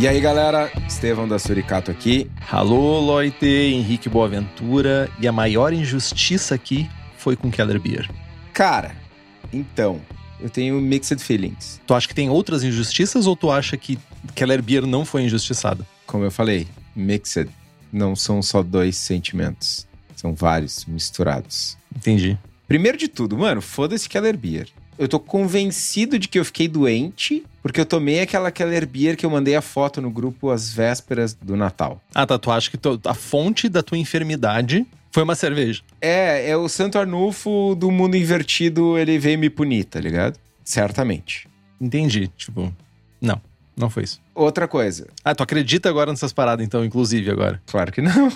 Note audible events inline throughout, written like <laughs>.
E aí, galera, Estevão da Suricato aqui. Alô, Loite, Henrique Boaventura. E a maior injustiça aqui foi com Keller Beer. Cara, então, eu tenho mixed feelings. Tu acha que tem outras injustiças ou tu acha que Keller Beer não foi injustiçada? Como eu falei, mixed não são só dois sentimentos. São vários misturados. Entendi. Primeiro de tudo, mano, foda-se Keller Beer. Eu tô convencido de que eu fiquei doente porque eu tomei aquela Keller Beer que eu mandei a foto no grupo às vésperas do Natal. Ah, tá. Tu acha que tu- a fonte da tua enfermidade foi uma cerveja? É, é o Santo Arnulfo do mundo invertido, ele veio me punir, tá ligado? Certamente. Entendi. Tipo, não. Não foi isso. Outra coisa, Ah, tu acredita agora nessas paradas, então, inclusive, agora? claro que não.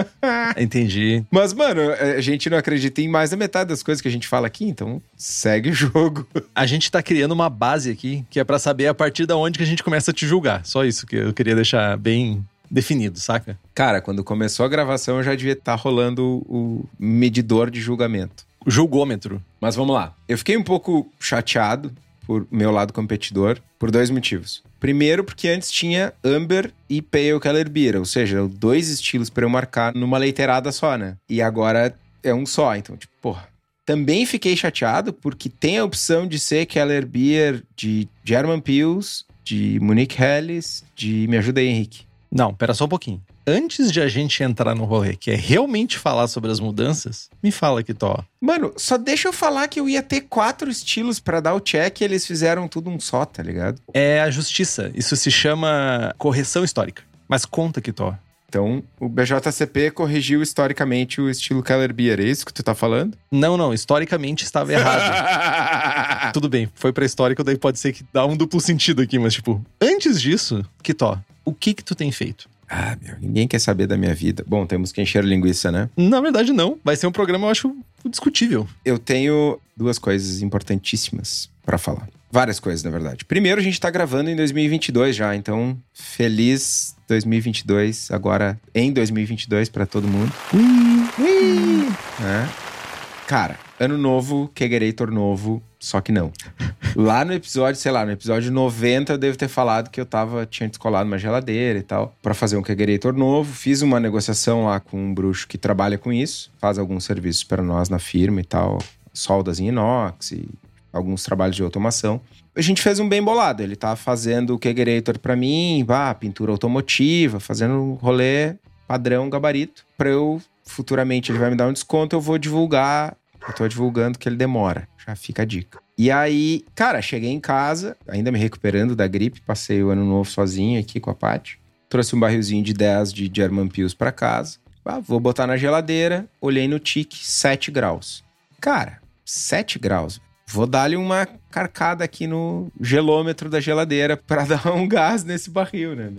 <laughs> Entendi. Mas, mano, a gente não acredita em mais da metade das coisas que a gente fala aqui, então segue o jogo. <laughs> A gente tá criando uma base aqui que é pra saber a partir da onde que a gente começa a te julgar. Só isso que eu queria deixar bem definido, saca? Cara, quando começou a gravação, eu já devia estar rolando o medidor de julgamento. O julgômetro. Mas vamos lá. Eu fiquei um pouco chateado por meu lado competidor por dois motivos. Primeiro, porque antes tinha Amber e Pale Keller Beer, ou seja, dois estilos para eu marcar numa leiteirada só, né? E agora é um só, então, tipo, porra. Também fiquei chateado porque tem a opção de ser Keller Beer de German Pils, de Monique Helles, de Me Ajuda aí, Henrique. Não, pera só um pouquinho. Antes de a gente entrar no rolê, que é realmente falar sobre as mudanças, me fala que tó. Mano, só deixa eu falar que eu ia ter quatro estilos pra dar o check e eles fizeram tudo um só, tá ligado? É a justiça. Isso se chama correção histórica. Mas conta que tó. Então, o BJCP corrigiu historicamente o estilo Keller Beer, é isso que tu tá falando? Não, não, historicamente estava errado. <laughs> Tudo bem, foi pra histórico, daí pode ser que dá um duplo sentido aqui, mas tipo, antes disso, que tó, o que que tu tem feito? Ah, meu, ninguém quer saber da minha vida. Bom, temos que encher linguiça, né? Na verdade, não. Vai ser um programa, eu acho, discutível. Eu tenho duas coisas importantíssimas pra falar. Várias coisas, na verdade. Primeiro, a gente tá gravando em 2022 já, então feliz 2022, agora em 2022 pra todo mundo. Ui! Né? Cara, ano novo, Kegerator novo, só que não. Lá no episódio, sei lá, no episódio 90 eu devo ter falado que eu tava, tinha descolado uma geladeira e tal, pra fazer um Kegerator novo. Fiz uma negociação lá com um bruxo que trabalha com isso, faz alguns serviços para nós na firma e tal, soldas em inox e alguns trabalhos de automação. A gente fez um bem bolado, ele tá fazendo o Kegerator pra mim, pá, pintura automotiva, fazendo um rolê padrão gabarito. Pra eu, futuramente, ele vai me dar um desconto, eu vou divulgar. Eu tô divulgando que ele demora. Já fica a dica. E aí, cara, cheguei em casa, ainda me recuperando da gripe, passei o ano novo sozinho aqui com a Paty. Trouxe um barrilzinho de 10 de German Pills pra casa. Ah, vou botar na geladeira, olhei no tique, 7 graus. Cara, 7 graus. Vou dar-lhe uma carcada aqui no gelômetro da geladeira <laughs> pra dar um gás nesse barril, né?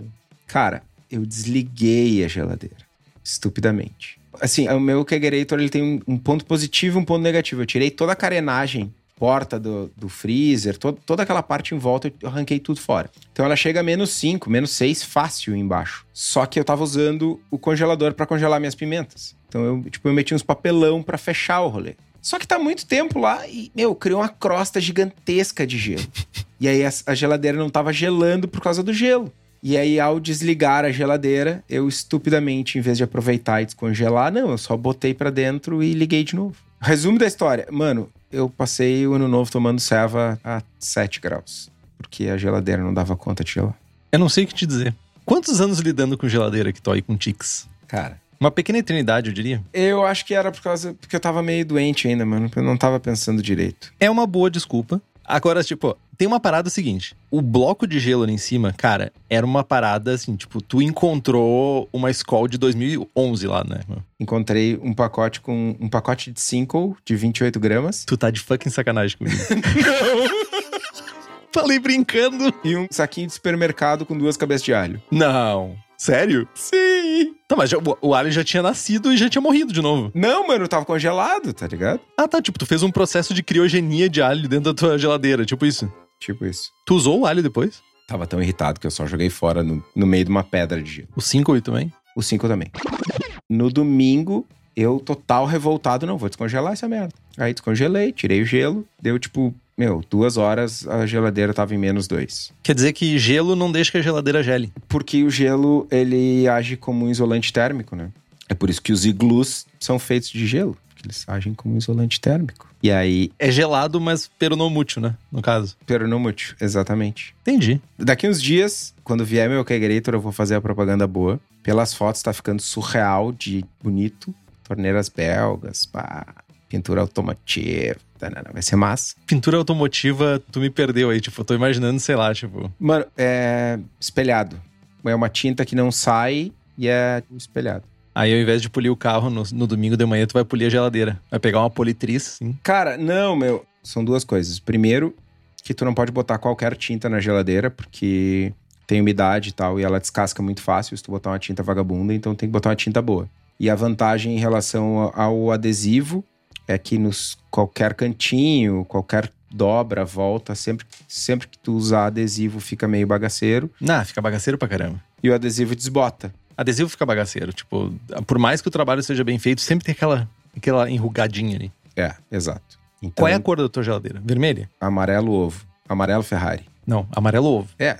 Cara, eu desliguei a geladeira. Estupidamente. Assim, o meu Kegerator ele tem um, ponto positivo e um ponto negativo. Eu tirei toda a carenagem, porta do, do freezer, to- toda aquela parte em volta, eu arranquei tudo fora. Então ela chega a menos 5, menos 6 fácil embaixo. Só que eu tava usando o congelador pra congelar minhas pimentas. Então eu, tipo, eu meti uns papelão pra fechar o rolê. Só que tá muito tempo lá e, meu, criou uma crosta gigantesca de gelo. <laughs> e aí a, a geladeira não tava gelando por causa do gelo. E aí, ao desligar a geladeira, eu estupidamente, em vez de aproveitar e descongelar, não, eu só botei pra dentro e liguei de novo. Resumo da história. Mano, eu passei o ano novo tomando ceva a 7 graus. Porque a geladeira não dava conta de gelar. Eu não sei o que te dizer. Quantos anos lidando com geladeira que tô aí com tics? Cara, Uma pequena eternidade, eu diria. eu acho que era por causa. Porque eu tava meio doente ainda, mano. Eu não tava pensando direito. É uma boa desculpa. Agora, tipo, tem uma parada seguinte. O bloco de gelo ali em cima, cara, era uma parada assim, tipo, tu encontrou uma Skol de 2011 lá, né? Encontrei um pacote com. um pacote de Cinco de 28 gramas Tu tá de fucking sacanagem comigo. <laughs> Não! Falei brincando. e um saquinho de supermercado com duas cabeças de alho. Não. Sério? Sim! Tá, mas já- o, o alien já tinha nascido e já tinha morrido de novo. Não, mano, tava congelado, tá ligado? Ah, tá. Tipo, tu fez um processo de criogenia de alho dentro da tua geladeira, tipo isso. Tipo isso. Tu usou o alho depois? Tava tão irritado que eu só joguei fora no, no meio de uma pedra de gelo. O 5 também? O 5 também. No domingo, eu total revoltado, não, vou descongelar essa merda. Aí descongelei, tirei o gelo, deu tipo, meu, duas horas a geladeira tava em menos dois. Quer dizer que gelo não deixa que a geladeira gele. Porque o gelo, ele age como um isolante térmico, né? É por isso que os iglus são feitos de gelo, porque eles agem como um isolante térmico. E aí, É gelado, mas peronomútil, né? No caso. peronomútil, exatamente. Entendi. Daqui uns dias, quando vier meu Kegerator, eu vou fazer a propaganda boa. Pelas fotos tá ficando surreal de bonito. Torneiras belgas, pá, pintura automotiva, tanana, vai ser massa. Pintura automotiva, tu me perdeu aí. Tipo, eu tô imaginando, sei lá, tipo. Mano, é espelhado. É uma tinta que não sai e é espelhado. Aí ao invés de polir o carro no, no domingo de manhã, tu vai polir a geladeira. Vai pegar uma politriz, sim. Cara, não, meu. São duas coisas. Primeiro, que tu não pode botar qualquer tinta na geladeira, porque tem umidade e tal, e ela descasca muito fácil se tu botar uma tinta vagabunda, então tem que botar uma tinta boa. E a vantagem em relação ao adesivo é que nos qualquer cantinho, qualquer dobra, volta, sempre, sempre que tu usar adesivo fica meio bagaceiro Nah, fica bagaceiro pra caramba. e o adesivo desbota. Adesivo fica bagaceiro. Tipo, por mais que o trabalho seja bem feito, sempre tem aquela, aquela enrugadinha ali. É, exato. Então, Qual é a cor da tua geladeira? Vermelha? amarelo ovo, amarelo Ferrari. Não, amarelo ovo. É,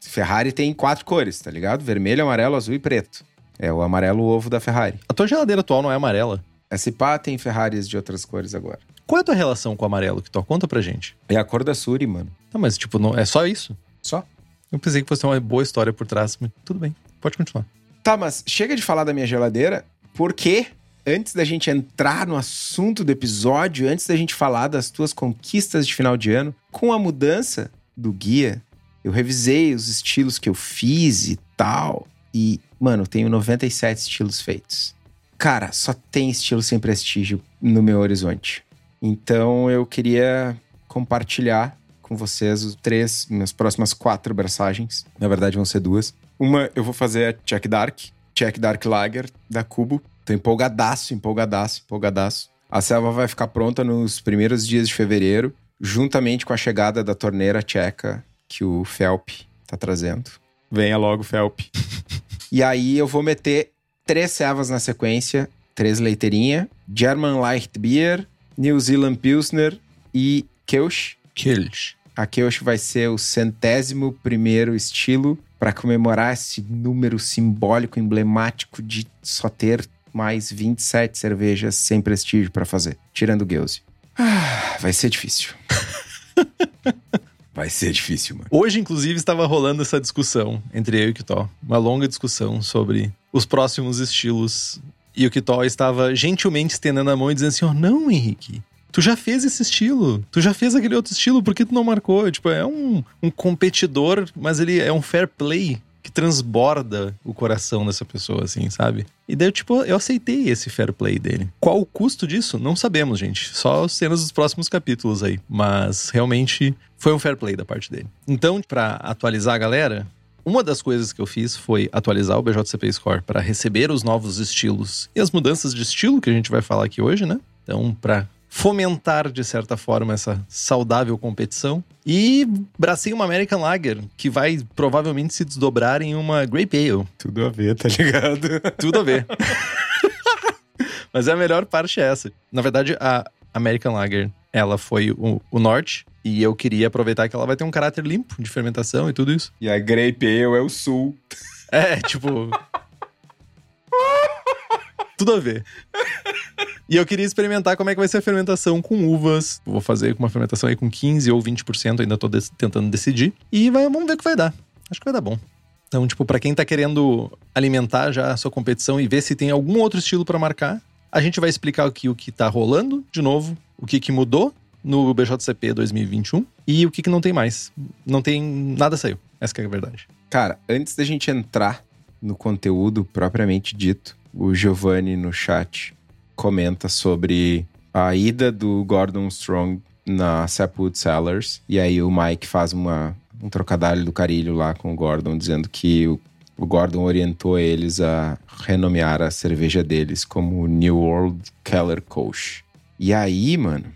Ferrari tem quatro cores, tá ligado? Vermelho, amarelo, azul e preto. É o amarelo ovo da Ferrari. A tua geladeira atual não é amarela. Essa pá tem Ferraris de outras cores agora. Qual é a tua relação com o amarelo, que tu conta pra gente? É a cor da Suri, mano. Tá, mas tipo, não, é só isso? Só. Eu pensei que fosse uma boa história por trás, mas tudo bem. Pode continuar. Tá, mas chega de falar da minha geladeira, porque antes da gente entrar no assunto do episódio, antes da gente falar das tuas conquistas de final de ano, com a mudança do guia, eu revisei os estilos que eu fiz e tal. E, mano, tenho 97 estilos feitos. Cara, só tem estilo sem prestígio no meu horizonte. Então eu queria compartilhar com vocês os três, minhas próximas quatro braçagens. Na verdade, vão ser duas. Uma eu vou fazer a Check Dark, Check Dark Lager da Cubo. Tô empolgadaço, empolgadaço, empolgadaço. A selva vai ficar pronta nos primeiros dias de fevereiro, juntamente com a chegada da torneira tcheca que o Felp tá trazendo. Venha logo, Felp. <laughs> e aí eu vou meter três servas na sequência, três leiteirinha, German Light Beer, New Zealand Pilsner e Kelch. Kills. A Kelch vai ser o centésimo primeiro estilo para comemorar esse número simbólico, emblemático de só ter mais 27 cervejas sem prestígio para fazer, tirando o Geuze. Ah, vai ser difícil. <laughs> vai ser difícil, mano. Hoje, inclusive, estava rolando essa discussão entre eu e o Kitó. Uma longa discussão sobre os próximos estilos. E o Kitó estava gentilmente estendendo a mão e dizendo assim: ó, não, Henrique. Tu já fez esse estilo, tu já fez aquele outro estilo, por que tu não marcou? Tipo, é um, um competidor, mas ele é um fair play que transborda o coração dessa pessoa, assim, sabe? E daí, tipo, eu aceitei esse fair play dele. Qual o custo disso? Não sabemos, gente. Só as cenas dos próximos capítulos aí. Mas realmente foi um fair play da parte dele. Então, pra atualizar a galera, uma das coisas que eu fiz foi atualizar o BJCP Score para receber os novos estilos e as mudanças de estilo que a gente vai falar aqui hoje, né? Então, para fomentar de certa forma essa saudável competição. E bracei uma American Lager, que vai provavelmente se desdobrar em uma Grape Ale. Tudo a ver, tá ligado? <laughs> Tudo a ver. <laughs> Mas a melhor parte é essa. Na verdade, a American Lager, ela foi o, o norte. E eu queria aproveitar que ela vai ter um caráter limpo de fermentação e tudo isso. E a Grape Ale é o sul. É, tipo. <laughs> Tudo a ver. E eu queria experimentar como é que vai ser a fermentação com uvas. Vou fazer uma fermentação aí com 15 ou 20%, ainda tô tentando decidir. E vai, vamos ver o que vai dar. Acho que vai dar bom. Então, tipo, pra quem tá querendo alimentar já a sua competição e ver se tem algum outro estilo pra marcar, a gente vai explicar aqui o que tá rolando, de novo, o que, que mudou no BJCP 2021 e o que, que não tem mais. Não tem. Nada saiu. Essa que é a verdade. Cara, antes da gente entrar no conteúdo propriamente dito, o Giovanni no chat comenta sobre a ida do Gordon Strong na Sapwood Cellars. E aí o Mike faz uma, um trocadilho do carilho lá com o Gordon, dizendo que o, o Gordon orientou eles a renomear a cerveja deles como New World Keller Kolsch. E aí, mano,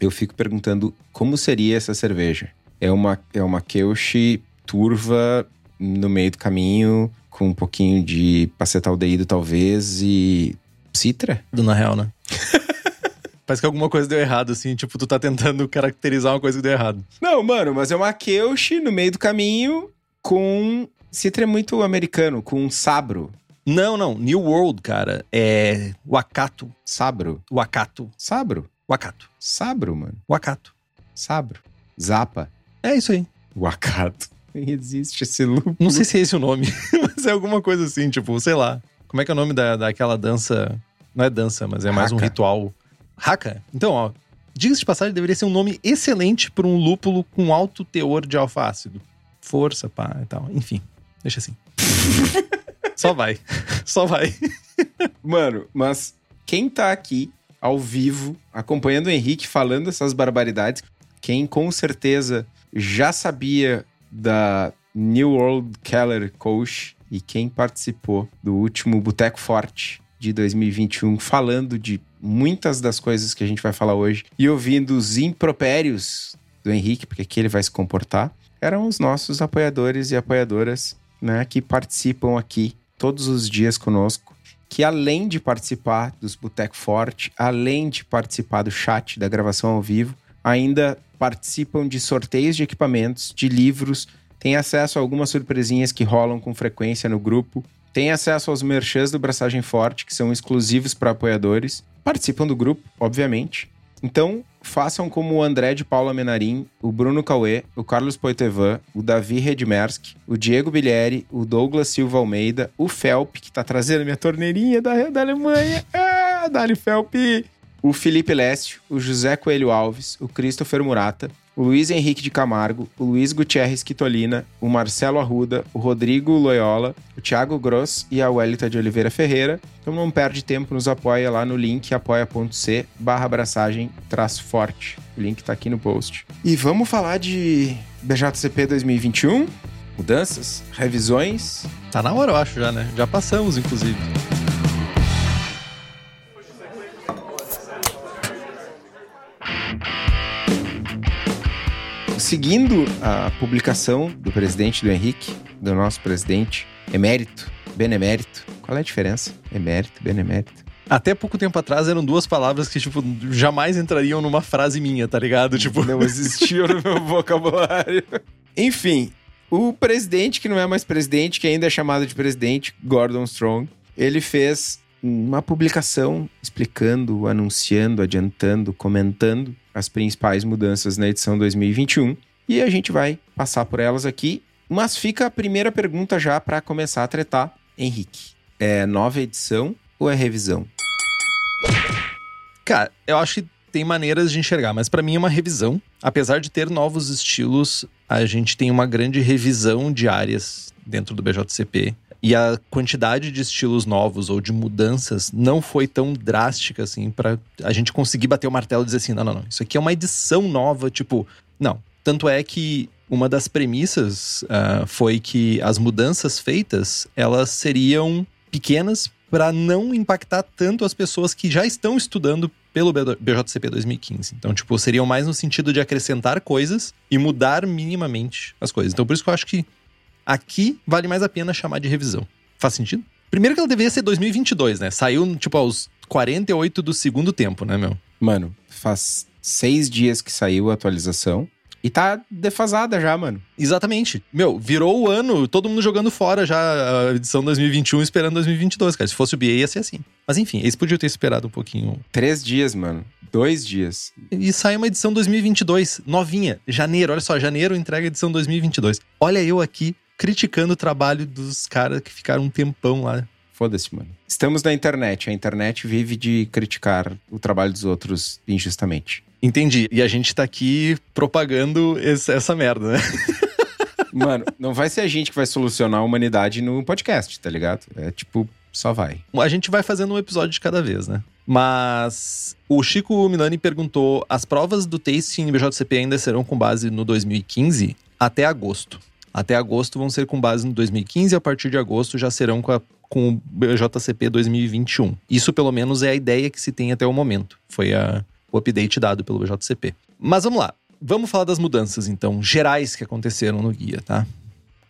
eu fico perguntando como seria essa cerveja. É uma, é uma Kelch turva no meio do caminho, com um pouquinho de pacetaldeído talvez e citra? Na real, né? <laughs> Parece que alguma coisa deu errado, assim. Tipo, tu tá tentando caracterizar uma coisa que deu errado. Não, mano, mas é uma Kelch no meio do caminho com... Citra é muito americano, com sabro. Não, não. New World, cara, é Wakato. Sabro. Wakato. Sabro. Wakato. Sabro, mano. Wakato. Sabro. Zapa. É isso aí. Wakato. Nem <laughs> existe esse loop. Não sei se é esse o nome, <laughs> mas é alguma coisa assim, tipo, sei lá. Como é que é o nome da, daquela dança? Não é dança, mas é mais um Haka. ritual. Haka? Então, ó, diga-se de passagem, deveria ser um nome excelente para um lúpulo com alto teor de alfa-ácido. Força, pá e tal. Enfim, deixa assim. <laughs> Só vai. Só vai. Mano, mas quem tá aqui ao vivo, acompanhando o Henrique falando essas barbaridades, quem com certeza já sabia da New World Keller Coach e quem participou do último Boteco Forte de 2021, falando de muitas das coisas que a gente vai falar hoje e ouvindo os impropérios do Henrique, porque aqui ele vai se comportar, eram os nossos apoiadores e apoiadoras, né, que participam aqui todos os dias conosco que além de participar dos Boteco Forte, além de participar do chat, da gravação ao vivo, ainda participam de sorteios de equipamentos, de livros, têm acesso a algumas surpresinhas que rolam com frequência no grupo, têm acesso aos merchans do Braçagem Forte, que são exclusivos para apoiadores, participam do grupo, obviamente. Então, façam como o André de Paula Menarim, o Bruno Cauê, o Carlos Poitevin, o Davi Redmersk, o Diego Bilieri, o Douglas Silva Almeida, o Felp, que tá trazendo minha torneirinha da, da Alemanha. <laughs> Ah, Dali Felp! O Felipe Lécio, o José Coelho Alves, o Christopher Murata, o Luiz Henrique de Camargo, o Luiz Gutierrez Quitolina, o Marcelo Arruda, o Rodrigo Loyola, o Thiago Gross e a Welita de Oliveira Ferreira. Então não perde tempo, nos apoia lá no link apoia.c barra abraçagem traço forte. O link tá aqui no post. E vamos falar de BJCP 2021? Mudanças? Revisões? Tá na hora, eu acho, já, né? Já passamos, inclusive. Seguindo a publicação do presidente do Henrique, do nosso presidente, emérito, benemérito. Qual é a diferença? Emérito, benemérito. Até pouco tempo atrás eram duas palavras que, tipo, jamais entrariam numa frase minha, tá ligado? Tipo, Não existiam no meu vocabulário. Enfim, o presidente, que não é mais presidente, que ainda é chamado de presidente, Gordon Strong, ele fez uma publicação explicando, anunciando, adiantando, comentando as principais mudanças na edição 2021. E a gente vai passar por elas aqui. Mas fica a primeira pergunta já para começar a tretar. Henrique, é nova edição ou é revisão? Cara, eu acho que tem maneiras de enxergar, mas pra mim é uma revisão. Apesar de ter novos estilos, a gente tem uma grande revisão de áreas dentro do BJCP. E a quantidade de estilos novos ou de mudanças não foi tão drástica assim pra a gente conseguir bater o martelo e dizer assim: não, não, não, isso aqui é uma edição nova, tipo, não. Tanto é que uma das premissas ah, foi que as mudanças feitas elas seriam pequenas para não impactar tanto as pessoas que já estão estudando pelo BJCP 2015. Então, tipo, seriam mais no sentido de acrescentar coisas e mudar minimamente as coisas. Então, por isso que eu acho que aqui vale mais a pena chamar de revisão. Faz sentido? Primeiro que ela deveria ser 2022, né? Saiu, tipo, aos 48 do segundo tempo, né, meu? Mano, faz seis dias que saiu a atualização e tá defasada já, mano. Exatamente. Meu, virou o ano, todo mundo jogando fora já a edição 2021 esperando 2022, cara. Se fosse o BA ia ser assim. Mas enfim, eles podiam ter esperado um pouquinho. Três dias, mano. Dois dias. E sai uma edição 2022, novinha. Janeiro, olha só, janeiro entrega a edição 2022. Olha eu aqui criticando o trabalho dos caras que ficaram um tempão lá. Foda-se, mano. Estamos na internet. A internet vive de criticar o trabalho dos outros injustamente. Entendi. E a gente tá aqui propagando esse- essa merda, né? <laughs> Mano, não vai ser a gente que vai solucionar a humanidade no podcast, tá ligado? É tipo, só vai. A gente vai fazendo um episódio de cada vez, né? Mas o Chico Milani perguntou: as provas do tasting BJCP ainda serão com base no 2015 até agosto. Até agosto vão ser com base no 2015 e a partir de agosto já serão com, a- com o BJCP 2021. Isso pelo menos é a ideia que se tem até o momento. Foi a- o update dado pelo BJCP. Mas vamos lá. Vamos falar das mudanças, então, gerais que aconteceram no guia, tá?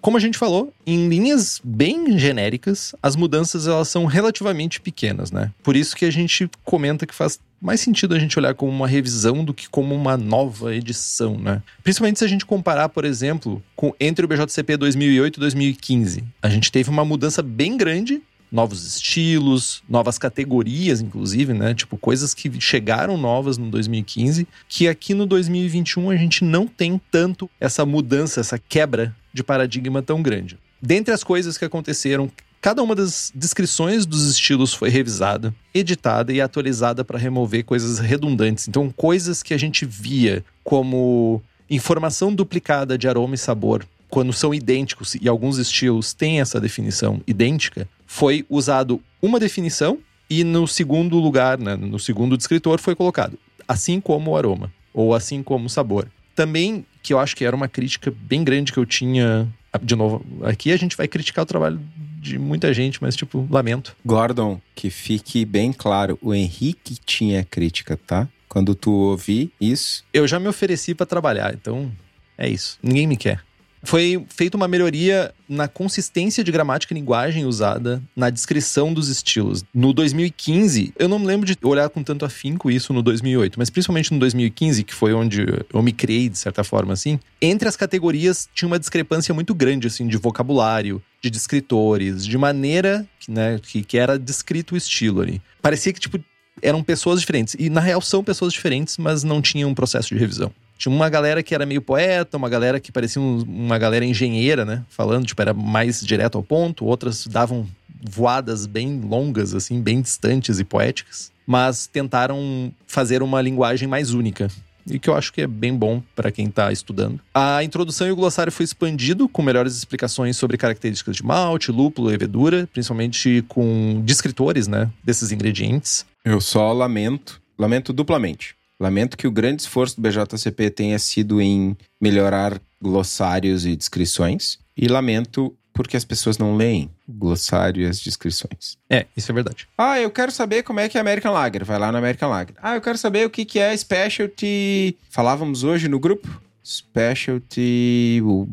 Como a gente falou, em linhas bem genéricas, as mudanças elas são relativamente pequenas, né? Por isso que a gente comenta que faz mais sentido a gente olhar como uma revisão do que como uma nova edição, né? Principalmente se a gente comparar, por exemplo, com entre o BJCP 2008 e 2015. A gente teve uma mudança bem grande, novos estilos, novas categorias, inclusive, né? Tipo, coisas que chegaram novas no 2015, que aqui no 2021 a gente não tem tanto essa mudança, essa quebra de paradigma tão grande. Dentre as coisas que aconteceram, cada uma das descrições dos estilos foi revisada, editada e atualizada para remover coisas redundantes. Então, coisas que a gente via como informação duplicada de aroma e sabor, quando são idênticos e alguns estilos têm essa definição idêntica, foi usado uma definição e no segundo lugar, né, no segundo descritor, foi colocado assim como o aroma ou assim como o sabor. Também que eu acho que era uma crítica bem grande que eu tinha. De novo, aqui a gente vai criticar o trabalho de muita gente, mas, tipo, lamento. Gordon, que fique bem claro, o Henrique tinha crítica, tá? Quando tu ouvir isso, Eu já me ofereci para trabalhar, então é isso. Ninguém me quer. Foi feita uma melhoria na consistência de gramática e linguagem usada na descrição dos estilos. No 2015, eu não me lembro de olhar com tanto afinco isso no 2008, mas principalmente no 2015, que foi onde eu me criei de certa forma assim, entre as categorias tinha uma discrepância muito grande assim de vocabulário, de descritores, de maneira que, né, que, que era descrito o estilo ali. Parecia que tipo eram pessoas diferentes e na real são pessoas diferentes, mas não tinham um processo de revisão. Tinha uma galera que era meio poeta, uma galera que parecia um- uma galera engenheira, né? Falando, tipo, era mais direto ao ponto. Outras davam voadas bem longas, assim, bem distantes e poéticas. Mas tentaram fazer uma linguagem mais única. E que eu acho que é bem bom para quem tá estudando. A introdução e o glossário foi expandido com melhores explicações sobre características de malte, lúpulo levedura, principalmente com descritores, né, desses ingredientes. eu só lamento, lamento duplamente. Lamento que o grande esforço do BJCP tenha sido em melhorar glossários e descrições. E lamento porque as pessoas não leem o glossário e as descrições. É, isso é verdade. Ah, eu quero saber como é que é American Lager. Vai lá no American Lager. Ah, eu quero saber o que, que é Specialty. Falávamos hoje no grupo? Specialty. uh,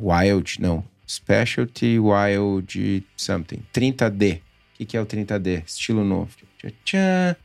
Wild, não. Specialty Wild something. 30D. O que, que é o 30D? Estilo novo.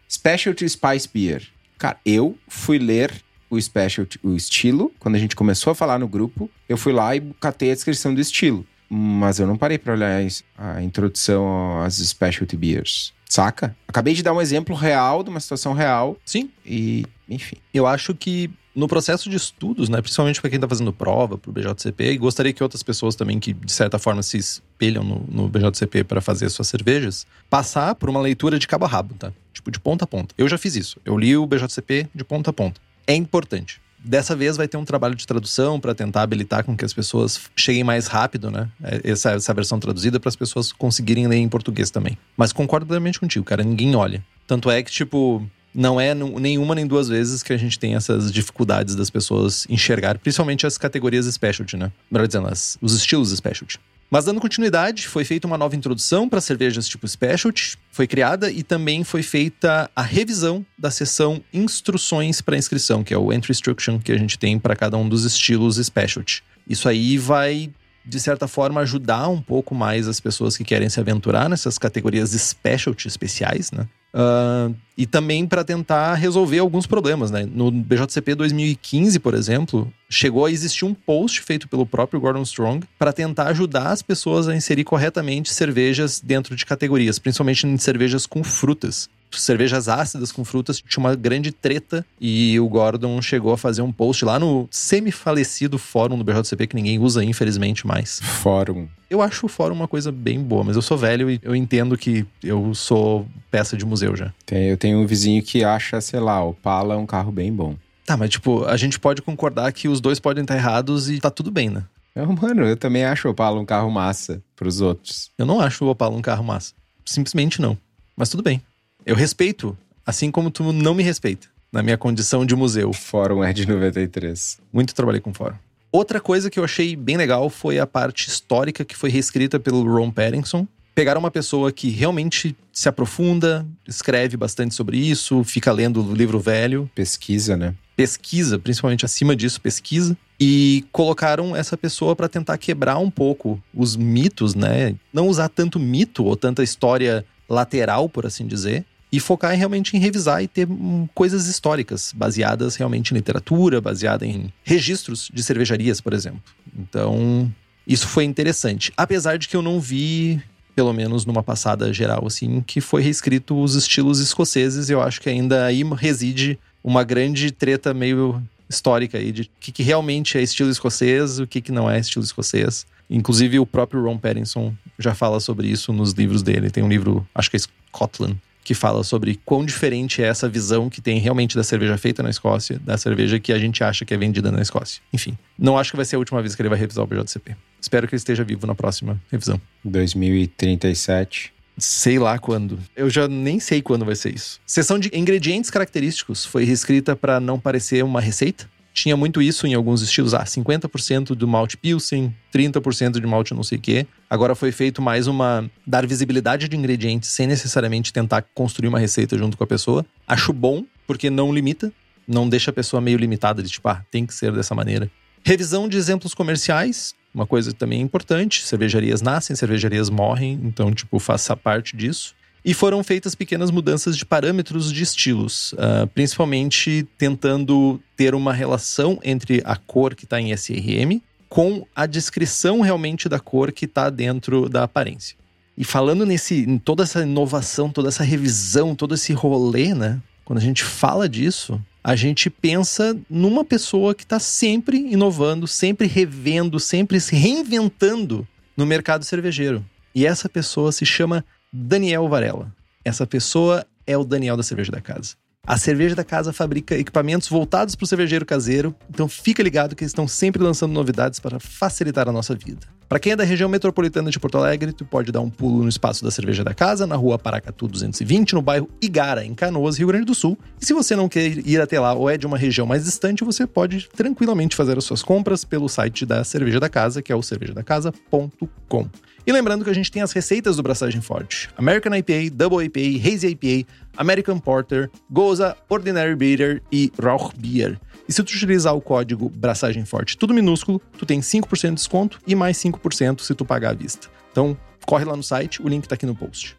Specialty Spice Beer. Cara, eu fui ler o specialty, o estilo, quando a gente começou a falar no grupo, eu fui lá e catei a descrição do estilo. Mas eu não parei pra olhar a introdução às specialty beers. Saca? Acabei de dar um exemplo real, de uma situação real, Sim, e, enfim. eu acho que no processo de estudos, né, principalmente para quem está fazendo prova para o BJCP, e gostaria que outras pessoas também que de certa forma se espelham no, no BJCP para fazer suas cervejas, passar por uma leitura de cabo a rabo, tá? Tipo de ponta a ponta. Eu já fiz isso. Eu li o BJCP de ponta a ponta. É importante. Dessa vez vai ter um trabalho de tradução para tentar habilitar com que as pessoas cheguem mais rápido, né? Essa, essa versão traduzida para as pessoas conseguirem ler em português também. Mas concordo plenamente contigo, cara. Ninguém olha. Tanto é que, tipo, não é nenhuma nem duas vezes que a gente tem essas dificuldades das pessoas enxergar, principalmente as categorias specialty, né? Melhor dizendo, as- os estilos specialty. Mas dando continuidade, foi feita uma nova introdução para cervejas tipo specialty, foi criada e também foi feita a revisão da seção instruções para inscrição, que é o entry instruction que a gente tem para cada um dos estilos specialty. Isso aí vai de certa forma ajudar um pouco mais as pessoas que querem se aventurar nessas categorias specialty especiais, né? Ah, e também para tentar resolver alguns problemas, né? No BJCP 2015, por exemplo, chegou a existir um post feito pelo próprio Gordon Strong para tentar ajudar as pessoas a inserir corretamente cervejas dentro de categorias, principalmente em cervejas com frutas. Cervejas ácidas com frutas, tinha uma grande treta e o Gordon chegou a fazer um post lá no semi-falecido fórum do BJCP, que ninguém usa, infelizmente, mais. Fórum. Eu acho o fórum uma coisa bem boa, mas eu sou velho e eu entendo que eu sou peça de museu já. Eu tenho um vizinho que acha, sei lá, o Pala é um carro bem bom. Tá, mas tipo, a gente pode concordar que os dois podem estar errados e tá tudo bem, né? Não, mano, eu também acho o Opala um carro massa pros outros. Eu não acho o Opala um carro massa. Simplesmente não. Mas tudo bem. Eu respeito, assim como tu não me respeita, na minha condição de museu. Fórum é de 93. Muito trabalhei com fórum. Outra coisa que eu achei bem legal foi a parte histórica que foi reescrita pelo Ron Pattinson. Pegaram uma pessoa que realmente se aprofunda, escreve bastante sobre isso, fica lendo o livro velho. Pesquisa, né? Pesquisa, principalmente acima disso, pesquisa. E colocaram essa pessoa para tentar quebrar um pouco os mitos, né? Não usar tanto mito ou tanta história lateral, por assim dizer, e focar realmente em revisar e ter hum, coisas históricas, baseadas realmente em literatura, baseada em registros de cervejarias, por exemplo. Então, isso foi interessante. Apesar de que eu não vi, pelo menos numa passada geral, assim, que foi reescrito os estilos escoceses, eu acho que ainda aí reside uma grande treta meio histórica aí de o que, que, realmente é estilo escocês o que, que não é estilo escocês. Inclusive, o próprio Ron Pattinson já fala sobre isso nos livros dele. Tem um livro, acho que é Scotland, que fala sobre quão diferente é essa visão que tem realmente da cerveja feita na Escócia, da cerveja que a gente acha que é vendida na Escócia. Enfim, não acho que vai ser a última vez que ele vai revisar o BJCP. Espero que ele esteja vivo na próxima revisão. 2037. Sei lá quando. Eu já nem sei quando vai ser isso. Seção de ingredientes característicos foi reescrita para não parecer uma receita tinha muito isso em alguns estilos. Ah, 50% do malte Pilsen, 30% de malte não sei o quê. Agora foi feito mais uma. dar visibilidade de ingredientes sem necessariamente tentar construir uma receita junto com a pessoa. Acho bom, porque não limita. Não deixa a pessoa meio limitada de tipo, ah, tem que ser dessa maneira. Revisão de exemplos comerciais, uma coisa também importante. Cervejarias nascem, cervejarias morrem, então, tipo, faça parte disso. E foram feitas pequenas mudanças de parâmetros de estilos, uh, principalmente tentando ter uma relação entre a cor que está em SRM com a descrição realmente da cor que está dentro da aparência. E falando nesse, em toda essa inovação, toda essa revisão, todo esse rolê, né? Quando a gente fala disso, a gente pensa numa pessoa que está sempre inovando, sempre revendo, sempre se reinventando no mercado cervejeiro. E essa pessoa se chama Daniel Varela. Essa pessoa é o Daniel da Cerveja da Casa. A Cerveja da Casa fabrica equipamentos voltados para o cervejeiro caseiro, então fica ligado que eles estão sempre lançando novidades para facilitar a nossa vida. Para quem é da região metropolitana de Porto Alegre, tu pode dar um pulo no espaço da Cerveja da Casa, na rua Paracatu 220, no bairro Igara, em Canoas, Rio Grande do Sul. E se você não quer ir até lá ou é de uma região mais distante, você pode tranquilamente fazer as suas compras pelo site da Cerveja da Casa, que é o cervejadacasa.com. E lembrando que a gente tem as receitas do Braçagem Forte: American IPA, Double IPA, Hazy IPA, American Porter, Goza, Ordinary Bitter e Rauch Beer. E se tu utilizar o código Braçagem Forte, tudo minúsculo, tu tem 5% de desconto e mais 5% se tu pagar à vista. Então, corre lá no site, o link tá aqui no post.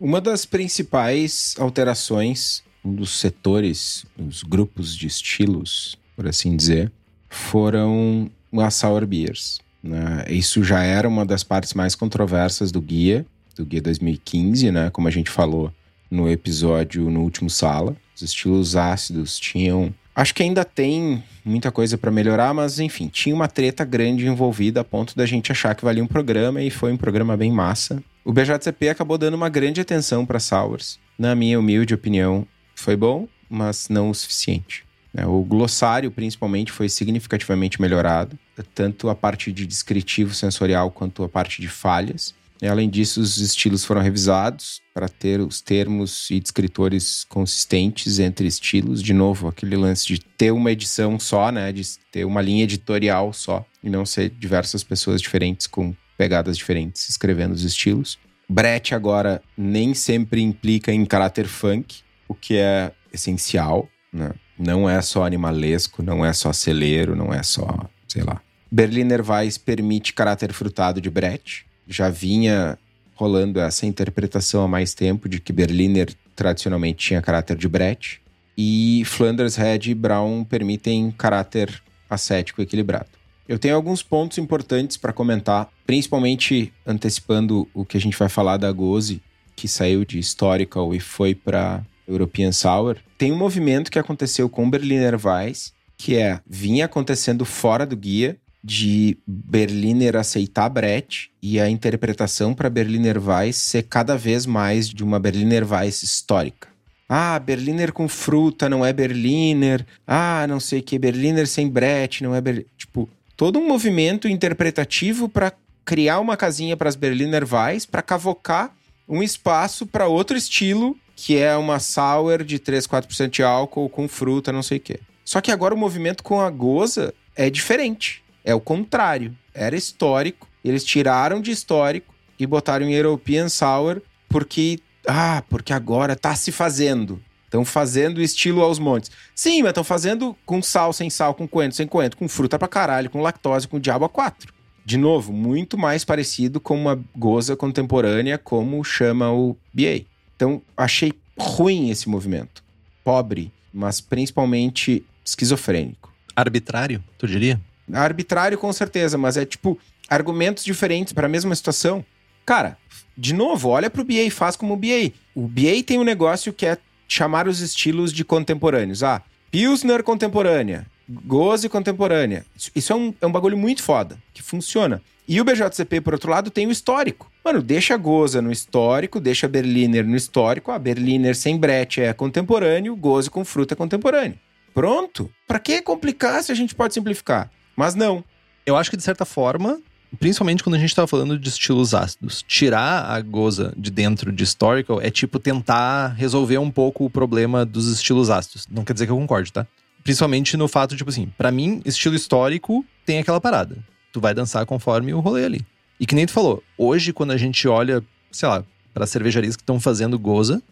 Uma das principais alterações dos setores, dos grupos de estilos, por assim dizer, foram as sour beers. Né? Isso já era uma das partes mais controversas do guia, do guia 2015, né? Como a gente falou no episódio no último sala. Os estilos ácidos tinham. Acho que ainda tem muita coisa para melhorar, mas enfim, tinha uma treta grande envolvida a ponto da gente achar que valia um programa e foi um programa bem massa. O BJCP acabou dando uma grande atenção para Sours. Na minha humilde opinião, foi bom, mas não o suficiente. Né? O glossário, principalmente, foi significativamente melhorado, tanto a parte de descritivo sensorial quanto a parte de falhas. E, além disso, os estilos foram revisados para ter os termos e descritores consistentes entre estilos. De novo, aquele lance de ter uma edição só, né? De ter uma linha editorial só e não ser diversas pessoas diferentes com pegadas diferentes escrevendo os estilos. Brett agora nem sempre implica em caráter funk, o que é essencial, né? Não é só animalesco, não é só celeiro, não é só, sei lá. Berliner Weiss permite caráter frutado de Brett. Já vinha rolando essa interpretação há mais tempo de que Berliner tradicionalmente tinha caráter de Brett. E Flanders Red e Brown permitem caráter acético equilibrado. Eu tenho alguns pontos importantes para comentar, principalmente antecipando o que a gente vai falar da Goze que saiu de Historical e foi para European Sour, tem um movimento que aconteceu com Berliner Weiss, que é vinha acontecendo fora do guia de Berliner aceitar Brett e a interpretação para Berliner Weiss ser cada vez mais de uma Berliner Weiss histórica. Ah, Berliner com fruta não é Berliner. Ah, não sei o que, Berliner sem Brett não é Berliner. Tipo, todo um movimento interpretativo para criar uma casinha para as Berliner Weiss, para cavocar um espaço para outro estilo, que é uma sour de 3, 4% de álcool com fruta, não sei o quê. Só que agora o movimento com a Goza é diferente. É o contrário. Era histórico, eles tiraram de histórico e botaram em European Sour porque ah, porque agora tá se fazendo. Estão fazendo estilo aos montes. Sim, mas estão fazendo com sal, sem sal, com coentro, sem coentro, com fruta pra caralho, com lactose, com diabo a quatro. De novo, muito mais parecido com uma goza contemporânea, como chama o BA. Então, achei ruim esse movimento. Pobre, mas principalmente esquizofrênico. Arbitrário, tu diria? Arbitrário, com certeza, mas é tipo argumentos diferentes para a mesma situação. Cara, de novo, olha pro BA, faz como o BA. O BA tem um negócio que é chamar os estilos de contemporâneos. Ah, Pilsner contemporânea, Goze contemporânea. Isso é um, é um bagulho muito foda, que funciona. E o BJCP, por outro lado, tem o histórico. Mano, deixa Goza no histórico, deixa Berliner no histórico. A Berliner sem brete é contemporâneo, Goze com fruta é contemporâneo. Pronto. Pra que complicar se a gente pode simplificar? Mas não. Eu acho que, de certa forma, principalmente quando a gente tava falando de estilos ácidos, tirar a goza de dentro de historical é tipo tentar resolver um pouco o problema dos estilos ácidos. Não quer dizer que eu concorde, tá? Principalmente no fato, tipo assim, para mim, estilo histórico tem aquela parada. Tu vai dançar conforme o rolê ali. E que nem tu falou, hoje quando a gente olha, sei lá, para cervejarias que estão fazendo goza,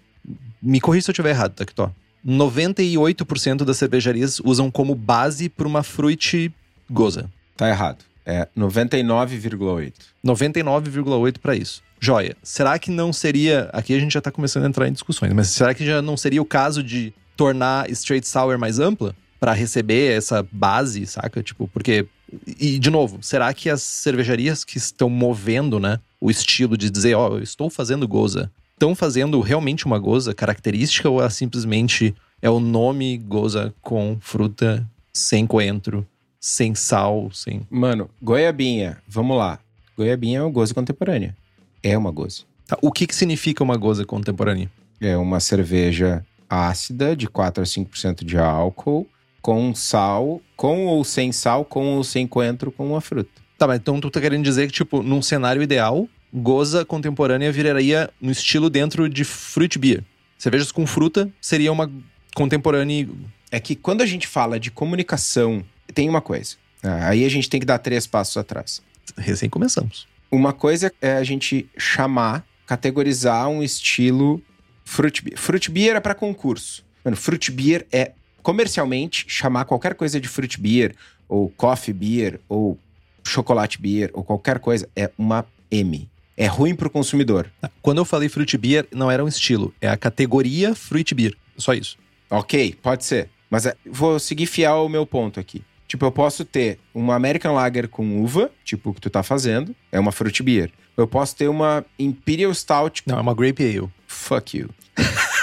me corrija se eu estiver errado, tá, Kitó? 98% das cervejarias usam como base para uma fruit goza. Tá errado. É 99,8. 99,8 para isso. Joia. Será que não seria. Aqui a gente já tá começando a entrar em discussões, mas será que já não seria o caso de tornar Straight Sour mais ampla? para receber essa base, saca? Tipo, porque. E, de novo, será que as cervejarias que estão movendo, né, o estilo de dizer, ó, oh, eu estou fazendo goza, estão fazendo realmente uma goza característica ou é simplesmente é o nome goza com fruta sem coentro sem sal, sem. Mano, goiabinha, vamos lá. Goiabinha é uma goza contemporânea. É uma goza. Tá, o que, que significa uma goza contemporânea? É uma cerveja ácida de 4 a 5% de álcool, com sal, com ou sem sal, com ou sem coentro, com uma fruta. Tá, mas então tu tá querendo dizer que, tipo, num cenário ideal, goza contemporânea viraria um estilo dentro de fruit beer. Cervejas com fruta seria uma contemporânea. É que quando a gente fala de comunicação tem uma coisa. Ah, aí a gente tem que dar três passos atrás. Recém começamos. Uma coisa é a gente chamar, categorizar um estilo fruit beer. Fruit beer era para concurso. Mano, fruit beer é comercialmente chamar qualquer coisa de fruit beer ou coffee beer ou chocolate beer ou qualquer coisa é uma M. É ruim pro consumidor. Tá, quando eu falei fruit beer, não era um estilo, é a categoria fruit beer. Só isso. Ok, pode ser. Mas é, vou seguir fiel ao meu ponto aqui. Tipo, eu posso ter uma American Lager com uva, tipo o que tu tá fazendo, é uma fruit beer. Eu posso ter uma Imperial Stout. Não, é uma Grape Ale. Fuck you.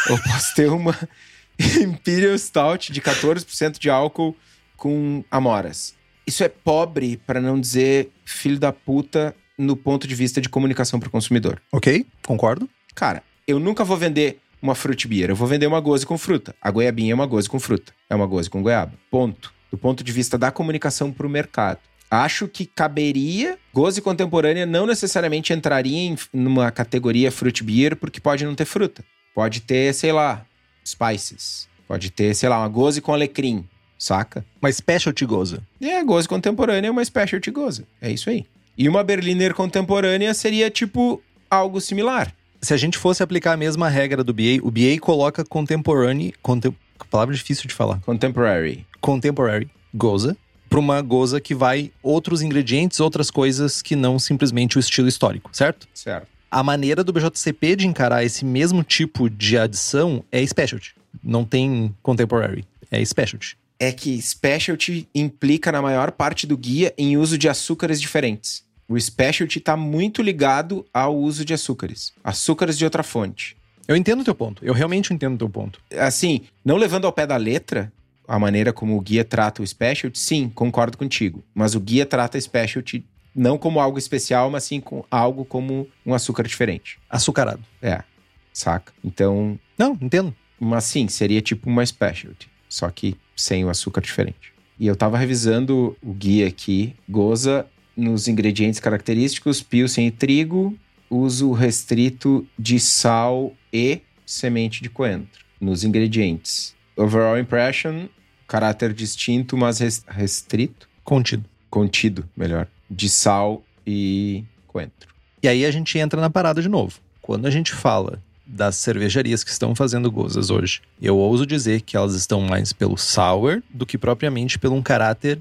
eu posso ter uma <laughs> Imperial Stout de 14% de álcool com amoras. Isso é pobre, para não dizer filho da puta, no ponto de vista de comunicação para o consumidor. Ok, concordo. Cara, eu nunca vou vender uma fruit beer, eu vou vender uma goze com fruta. A goiabinha é uma goze com fruta, é uma goze com goiaba. Ponto do ponto de vista da comunicação para o mercado. Acho que caberia, goze contemporânea não necessariamente entraria em numa categoria fruit beer, porque pode não ter fruta. Pode ter, sei lá, spices. Pode ter, sei lá, uma goze com alecrim, saca? Uma specialty goza. É, goze contemporânea é uma specialty goza. É isso aí. E uma Berliner contemporânea seria tipo algo similar. Se a gente fosse aplicar a mesma regra do BA, o BA coloca contemporâneo, contem, palavra difícil de falar. Contemporary contemporary goza para uma goza que vai outros ingredientes, outras coisas que não simplesmente o estilo histórico, certo? Certo. A maneira do BJCP de encarar esse mesmo tipo de adição é specialty. Não tem contemporary, é specialty. É que specialty implica na maior parte do guia em uso de açúcares diferentes. O specialty tá muito ligado ao uso de açúcares. Açúcares de outra fonte. Eu entendo o teu ponto. Eu realmente entendo o teu ponto. Assim, não levando ao pé da letra a maneira como o guia trata o specialty, sim, concordo contigo. Mas o guia trata o specialty não como algo especial, mas sim com algo como um açúcar diferente. Açucarado. É, saca? Então, Não, entendo. mas sim, seria tipo uma specialty, só que sem o açúcar diferente. E eu tava revisando o guia aqui, goza nos ingredientes característicos, pilsen e trigo, uso restrito de sal e semente de coentro. Nos ingredientes, overall impression, caráter distinto, mas res- restrito, Contido. contido, melhor, de sal e coentro. E aí a gente entra na parada de novo. Quando a gente fala das cervejarias que estão fazendo gozas hoje, eu ouso dizer que elas estão mais pelo sour do que propriamente pelo um caráter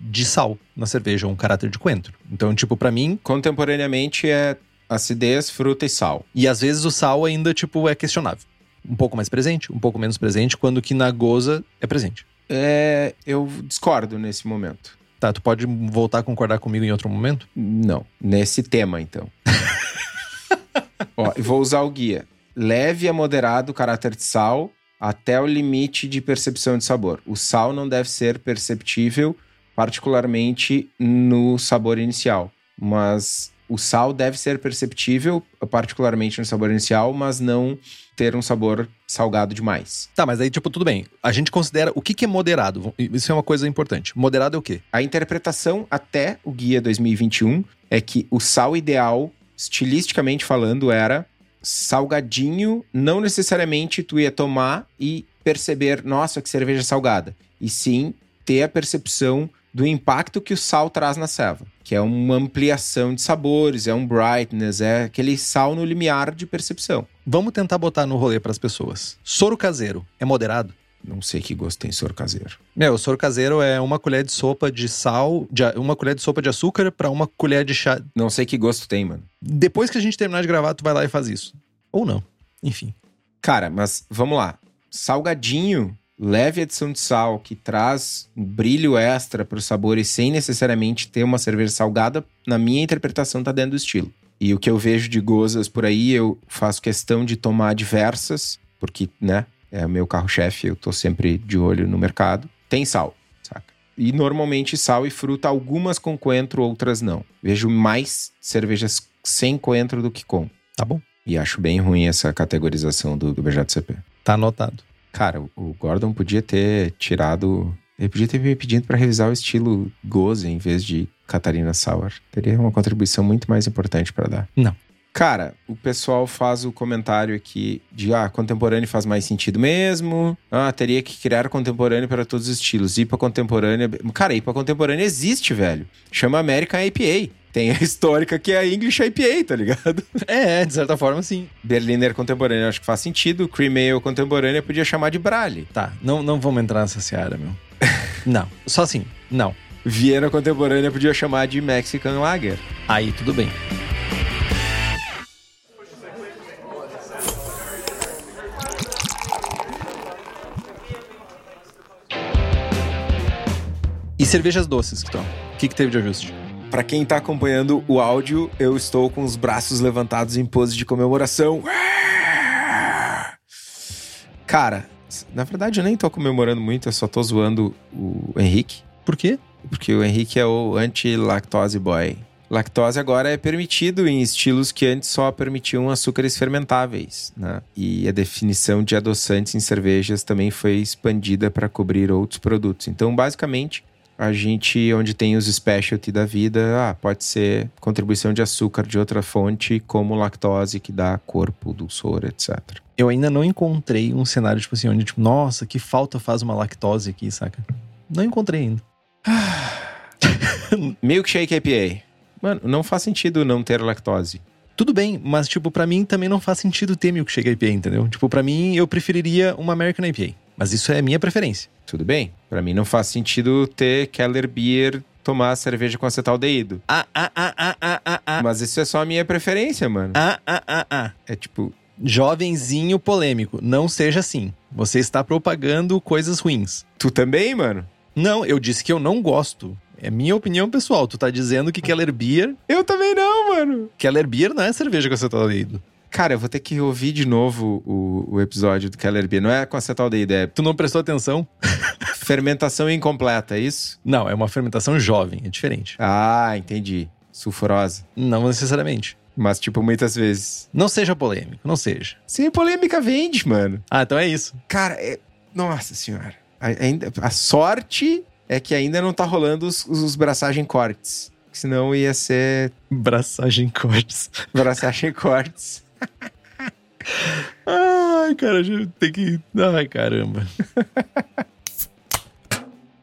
de sal na cerveja, ou um caráter de coentro. Então, tipo, pra mim, Contemporaneamente é acidez, fruta e sal. e às vezes o sal ainda, tipo, é questionável. Um pouco mais presente, um pouco menos presente, quando que na goza é presente. É, eu discordo nesse momento. Tá, tu pode voltar a concordar comigo em outro momento? Não, nesse tema então. <laughs> Ó, vou usar o guia. Leve a moderado o caráter de sal até o limite de percepção de sabor. O sal não deve ser perceptível, particularmente no sabor inicial, mas o sal deve ser perceptível, particularmente no sabor inicial, mas não ter um sabor salgado demais. Tá, mas aí, tipo, tudo bem. A gente considera o que, que é moderado. Isso é uma coisa importante. Moderado é o quê? A interpretação até o guia 2021 é que o sal ideal, estilisticamente falando, era salgadinho, não necessariamente tu ia tomar e perceber, nossa, que cerveja salgada. E sim ter a percepção do impacto que o sal traz na ceva, que é uma ampliação de sabores, é um brightness, é aquele sal no limiar de percepção. Vamos tentar botar no rolê pras pessoas. Soro caseiro é moderado? Não sei que gosto tem soro caseiro. Meu, o soro caseiro é uma colher de sopa de sal, de, uma colher de sopa de açúcar pra uma colher de chá. Não sei que gosto tem, mano. Depois que a gente terminar de gravar, tu vai lá e faz isso. Ou não. Enfim. Cara, mas vamos lá. Salgadinho, leve adição de sal, que traz um brilho extra para os sabores sem necessariamente ter uma cerveja salgada, na minha interpretação, tá dentro do estilo. E o que eu vejo de gozas por aí, eu faço questão de tomar diversas, porque, né, é o meu carro-chefe, eu tô sempre de olho no mercado. Tem sal, saca? E normalmente sal e fruta, algumas com coentro, outras não. Vejo mais cervejas sem coentro do que com. Tá bom? E acho bem ruim essa categorização do, do BJCP. Tá anotado. Cara, o- Gordon podia ter tirado. Ele podia ter me pedido pra revisar o estilo Goze em vez de Catarina Sauer. Teria uma contribuição muito mais importante pra dar. Não. Cara, o pessoal faz o comentário aqui de ah, contemporâneo faz mais sentido mesmo. Ah, teria que criar contemporâneo para todos os estilos. IPA contemporânea. Cara, IPA contemporânea existe, velho. Chama American IPA. Tem a histórica que é a English IPA, tá ligado? É, de certa forma, sim. Berliner contemporânea acho que faz sentido. Cream Ale contemporânea podia chamar de Brale. Tá, não, não vamos entrar nessa seara, meu. <laughs> não. Só assim, não. Viena contemporânea podia chamar de Mexican Lager. Aí tudo bem. E cervejas doces, Kitão? O que, que teve de ajuste? Pra quem tá acompanhando o áudio, eu estou com os braços levantados em pose de comemoração. Cara, na verdade eu nem tô comemorando muito, eu só tô zoando o Henrique, Por quê? porque o Henrique é o anti-lactose boy. Lactose agora é permitido em estilos que antes só permitiam açúcares fermentáveis, né? E a definição de adoçantes em cervejas também foi expandida para cobrir outros produtos. Então, basicamente, a gente, onde tem os specialty da vida, ah, pode ser contribuição de açúcar de outra fonte, como lactose, que dá corpo, dulçor, etc. Eu ainda não encontrei um cenário, tipo assim, onde, tipo, nossa, que falta faz uma lactose aqui, saca? Não encontrei ainda. <laughs> Milkshake IPA. Mano, não faz sentido não ter lactose. Tudo bem, mas, tipo, pra mim também não faz sentido ter milkshake IPA, entendeu? Tipo, pra mim, eu preferiria uma American IPA. Mas isso é minha preferência. Tudo bem. Pra mim não faz sentido ter Keller Beer tomar cerveja com acetaldeído. Ah, ah, ah, ah, ah, ah, ah. Mas isso é só a minha preferência, mano. Ah, ah, ah, ah. É tipo, Jovenzinho polêmico, não seja assim. Você está propagando coisas ruins. tu também, mano? Não, eu disse que eu não gosto. É minha opinião pessoal. Tu tá dizendo que Keller Beer. Eu também não, mano. Keller Beer não é cerveja com acetaldeído. Cara, eu vou ter que ouvir de novo o, o episódio do Keller Beer. Não é com acetaldeído, é Tu não prestou atenção? <laughs> fermentação incompleta, é isso? Não, é uma fermentação jovem, é diferente. Ah, entendi. Sulfurosa. Não necessariamente. Mas, tipo, muitas vezes. Não seja polêmico, não seja. Sem polêmica vende, mano. Ah, então é isso. Cara, é... nossa senhora. A, ainda, a sorte é que ainda não tá rolando os, os braçagem cortes. Senão ia ser Braçagem cortes. braçagem cortes. Ai, cara, tem que. Ai, caramba.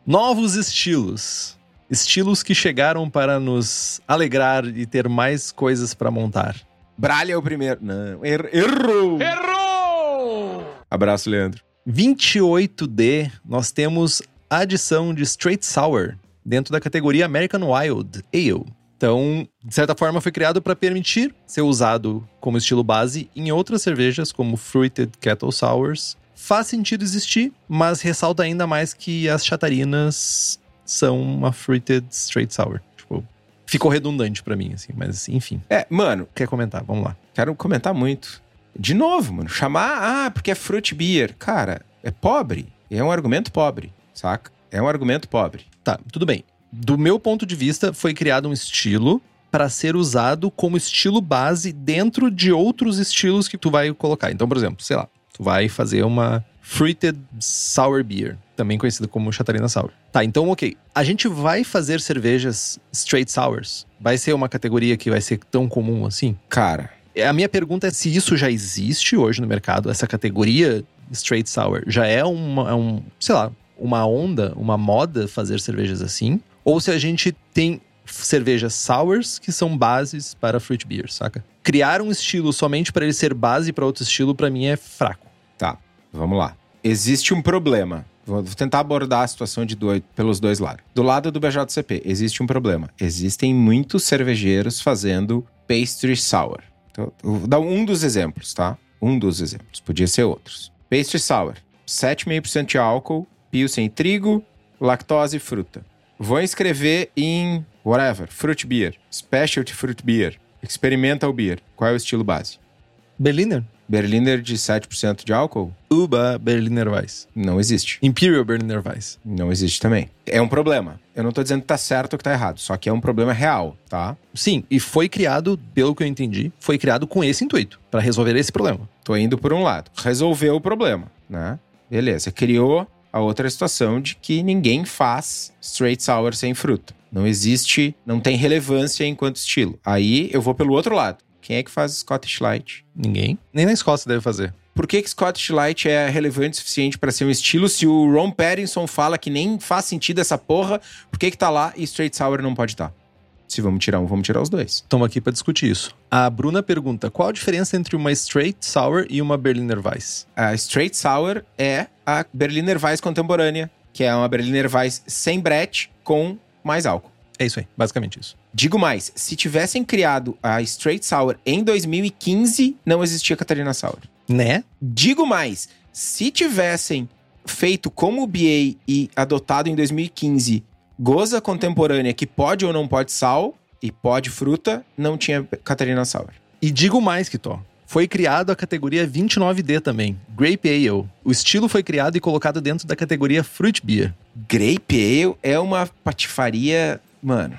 Novos estilos. Estilos que chegaram para nos alegrar e ter mais coisas para montar. Bralha é o primeiro. Não, er, errou! Errou! Abraço, Leandro. 28D, nós temos a adição de Straight Sour dentro da categoria American Wild Ale. Então, de certa forma, foi criado para permitir ser usado como estilo base em outras cervejas, como Fruited Kettle Sours. Faz sentido existir, mas ressalta ainda mais que as chatarinas são uma Fruited Straight Sour. Tipo, ficou redundante para mim, assim, mas enfim. É, mano, Quer comentar? Vamos lá. quero comentar muito. De novo, mano, chamar, ah, porque é fruit beer. Cara, é pobre. É um argumento pobre, saca? É um argumento pobre. Tá, tudo bem. Do meu ponto de vista, foi criado um estilo para ser usado como estilo base dentro de outros estilos que tu vai colocar. Então, por exemplo, sei lá, tu vai fazer uma Fruited Sour Beer, também conhecida como Chatarina Sour. Tá, então, ok. A gente vai fazer cervejas straight sours? Vai ser uma categoria que vai ser tão comum assim? Cara, A minha pergunta é se isso já existe hoje no mercado, essa categoria straight sour já é uma, é um, sei lá, uma onda, uma moda fazer cervejas assim, ou se a gente tem cervejas sours que são bases para fruit beer, saca? Criar um estilo somente para ele ser base para outro estilo para mim é fraco. tá, vamos lá. Existe um problema. Vou tentar abordar a situação de dois, pelos dois lados. Do lado do BJCP, existe um problema. Existem muitos cervejeiros fazendo pastry sour. Então, vou dar um dos exemplos, tá? Um dos exemplos. Podia ser outros. Pastry sour. 7,5% de álcool, pilsen trigo, lactose e fruta. Vou escrever em whatever, fruit beer, specialty fruit beer, experimental beer. Qual é o estilo base? Berliner? Berliner de 7% de álcool? Uba Berliner Weiss. Não existe. Imperial Berliner Weiss. Não existe também. É um problema. Eu não tô dizendo que tá certo ou que tá errado, só que é um problema real, tá? Sim, e foi criado, pelo que eu entendi, foi criado com esse intuito, para resolver esse problema. Tô indo por um lado. Resolveu o problema, né? Beleza. Criou a outra situação de que ninguém faz straight sour sem fruta. Não existe, não tem relevância enquanto estilo. Aí eu vou pelo outro lado. Quem é que faz Scottish Light? Ninguém. Nem na Escócia deve fazer. Por que, que Scottish Light é relevante o suficiente para ser um estilo se o Ron Pattinson fala que nem faz sentido essa porra? Por que, que tá lá e Straight Sour não pode estar? Se vamos tirar um, vamos tirar os dois. Estamos aqui para discutir isso. A Bruna pergunta: qual a diferença entre uma Straight Sour e uma Berliner Weiss? A Straight Sour é a Berliner Weiss contemporânea, que é uma Berliner Weiss sem brete com mais álcool. É isso aí, basicamente isso. Digo mais, se tivessem criado a Straight Sour em 2015, não existia Catarina Sour. Né? Digo mais, se tivessem feito como o BA e adotado em 2015 goza contemporânea que pode ou não pode sal e pode fruta, não tinha Catarina Sour. E digo mais, Kitó. Foi criado a categoria 29D também, Grape Ale. O estilo foi criado e colocado dentro da categoria Fruit Beer. Grape Ale é uma patifaria, mano.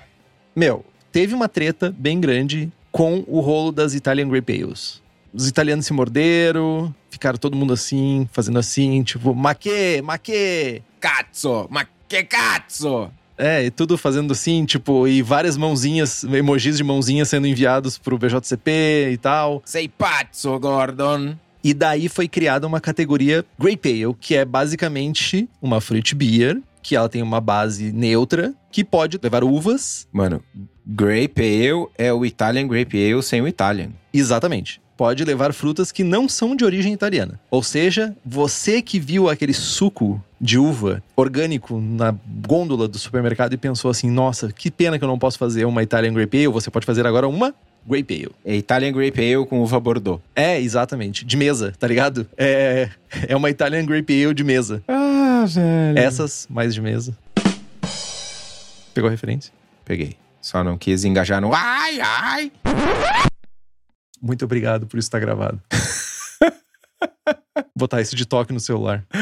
Meu, teve uma treta bem grande com o rolo das Italian Grape Ales. Os italianos se morderam, ficaram todo mundo assim, fazendo assim, tipo, maquê, maquê. Cazzo, ma que cazzo! É, e tudo fazendo assim, tipo, e várias mãozinhas, emojis de mãozinhas sendo enviados pro BJCP e tal. Sei pazzo, Gordon. E daí foi criada uma categoria Grape Ale, que é basicamente uma fruit beer, que ela tem uma base neutra, que pode levar uvas. Mano, Grape Ale é o Italian Grape Ale sem o Italian. Exatamente. Pode levar frutas que não são de origem italiana. Ou seja, você que viu aquele suco de uva orgânico na gôndola do supermercado e pensou assim: nossa, que pena que eu não posso fazer uma Italian Grape Ale, você pode fazer agora uma Grape Ale. É Italian Grape Ale com uva Bordeaux. É, exatamente. De mesa, tá ligado? É, é uma Italian Grape Ale de mesa. Ah, velho. Essas mais de mesa. Pegou a referência? Peguei. Só não quis engajar no ai, ai. Muito obrigado por isso estar gravado. <laughs> Botar isso de toque no celular. <laughs>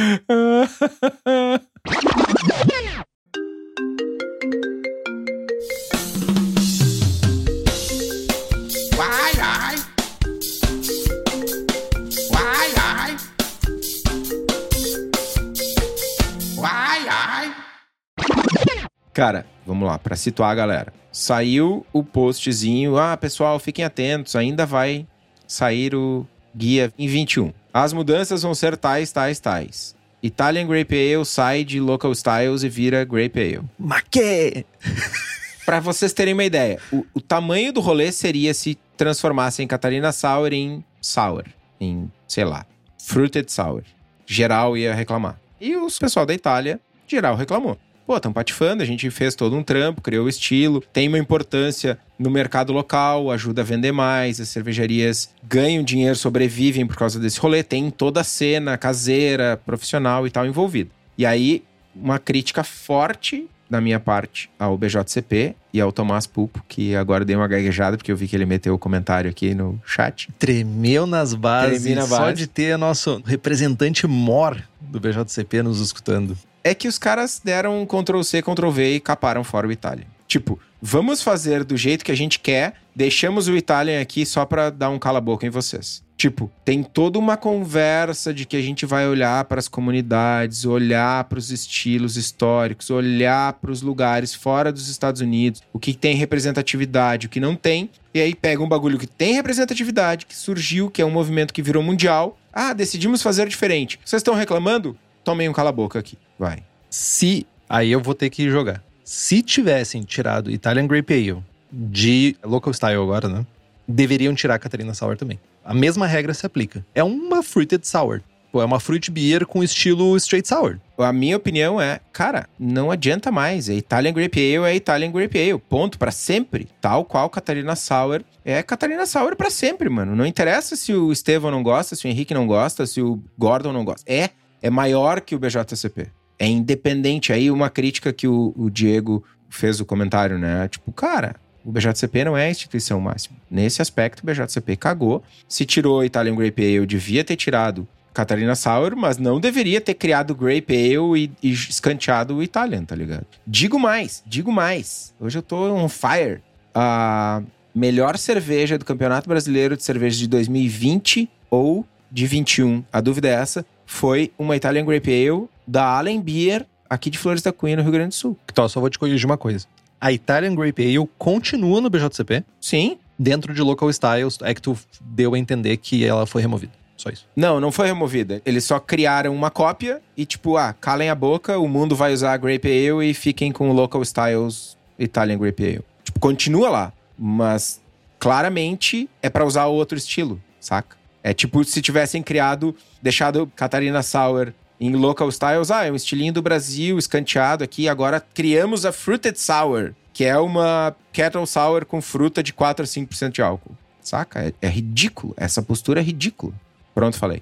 Cara, vamos lá, pra situar a galera. Saiu o postzinho, ah, pessoal, fiquem atentos, ainda vai sair o guia em 21. As mudanças vão ser tais, tais, tais. Italian Grape Ale sai de Local Styles e vira Grape Ale. Maquê! <laughs> Pra vocês terem uma ideia, o, o tamanho do rolê seria se transformassem Catarina Sour em Sour. Em, sei lá, Fruited Sour. Geral ia reclamar. E os pessoal da Itália, geral reclamou. Pô, estão patifando, a gente fez todo um trampo, criou o estilo, tem uma importância no mercado local, ajuda a vender mais, as cervejarias ganham dinheiro, sobrevivem por causa desse rolê, tem toda a cena caseira, profissional e tal envolvida. E aí, uma crítica forte da minha parte ao BJCP e ao Tomás Pulpo, que agora dei uma gaguejada porque eu vi que ele meteu o comentário aqui no chat. Tremeu nas bases. Tremi na Só base. de ter nosso representante mor do BJCP nos escutando. é que os caras deram um Ctrl C, Ctrl V e caparam fora o Italian. Tipo, vamos fazer do jeito que a gente quer, deixamos o Italian aqui só pra dar um cala-boca em vocês. Tipo, tem toda uma conversa de que a gente vai olhar para as comunidades, olhar para os estilos históricos, olhar para os lugares fora dos Estados Unidos, o que tem representatividade, o que não tem, e aí pega um bagulho que tem representatividade, que surgiu, que é um movimento que virou mundial. Ah, decidimos fazer diferente. Vocês estão reclamando? Tomem um cala-boca aqui. Vai. Se. Aí eu vou ter que jogar. Se tivessem tirado Italian Grape Ale de Local Style agora, né? Deveriam tirar a Catarina Sour também. A mesma regra se aplica. É uma Fruited Sour. Pô, é uma fruit beer com estilo straight sour. A minha opinião é, cara, não adianta mais. É Italian Grape Ale é Italian Grape Ale. Ponto, pra sempre. Tal qual Catarina Sour é Catarina Sour pra sempre, mano. Não interessa se o Estevão não gosta, se o Henrique não gosta, se o Gordon não gosta. É, é maior que o BJCP. É independente. Aí uma crítica que o, o Diego fez o comentário, né? Tipo, cara, o BJCP não é a instituição máxima. Nesse aspecto, o BJCP cagou. Se tirou Italian Grape Ale, devia ter tirado Catarina Sour, mas não deveria ter criado Grape Ale e, e escanteado o Italian, tá ligado? Digo mais, digo mais. Hoje eu tô on fire. A melhor cerveja do Campeonato Brasileiro de Cerveja de 2020 ou de 21, a dúvida é essa, foi uma Italian Grape Ale da Allen Beer, aqui de Flores da Cunha, no Rio Grande do Sul. Então, só vou te corrigir uma coisa. A Italian Grape Ale continua no BJCP, Sim, dentro de Local Styles. É que tu deu a entender que ela foi removida. Só isso. Não, não foi removida. Eles só criaram uma cópia e, tipo, ah, calem a boca, o mundo vai usar a Grape Ale e fiquem com o Local Styles Italian Grape Ale. Tipo, continua lá, mas claramente é pra usar outro estilo, saca? É tipo se tivessem criado, deixado Catarina Sour em Local Styles, ah, é um estilinho do Brasil, escanteado aqui, agora criamos a Fruited Sour, que é uma Kettle Sour com fruta de 4 a 5% de álcool. Saca? É, é ridículo. Essa postura é ridícula. Pronto, falei.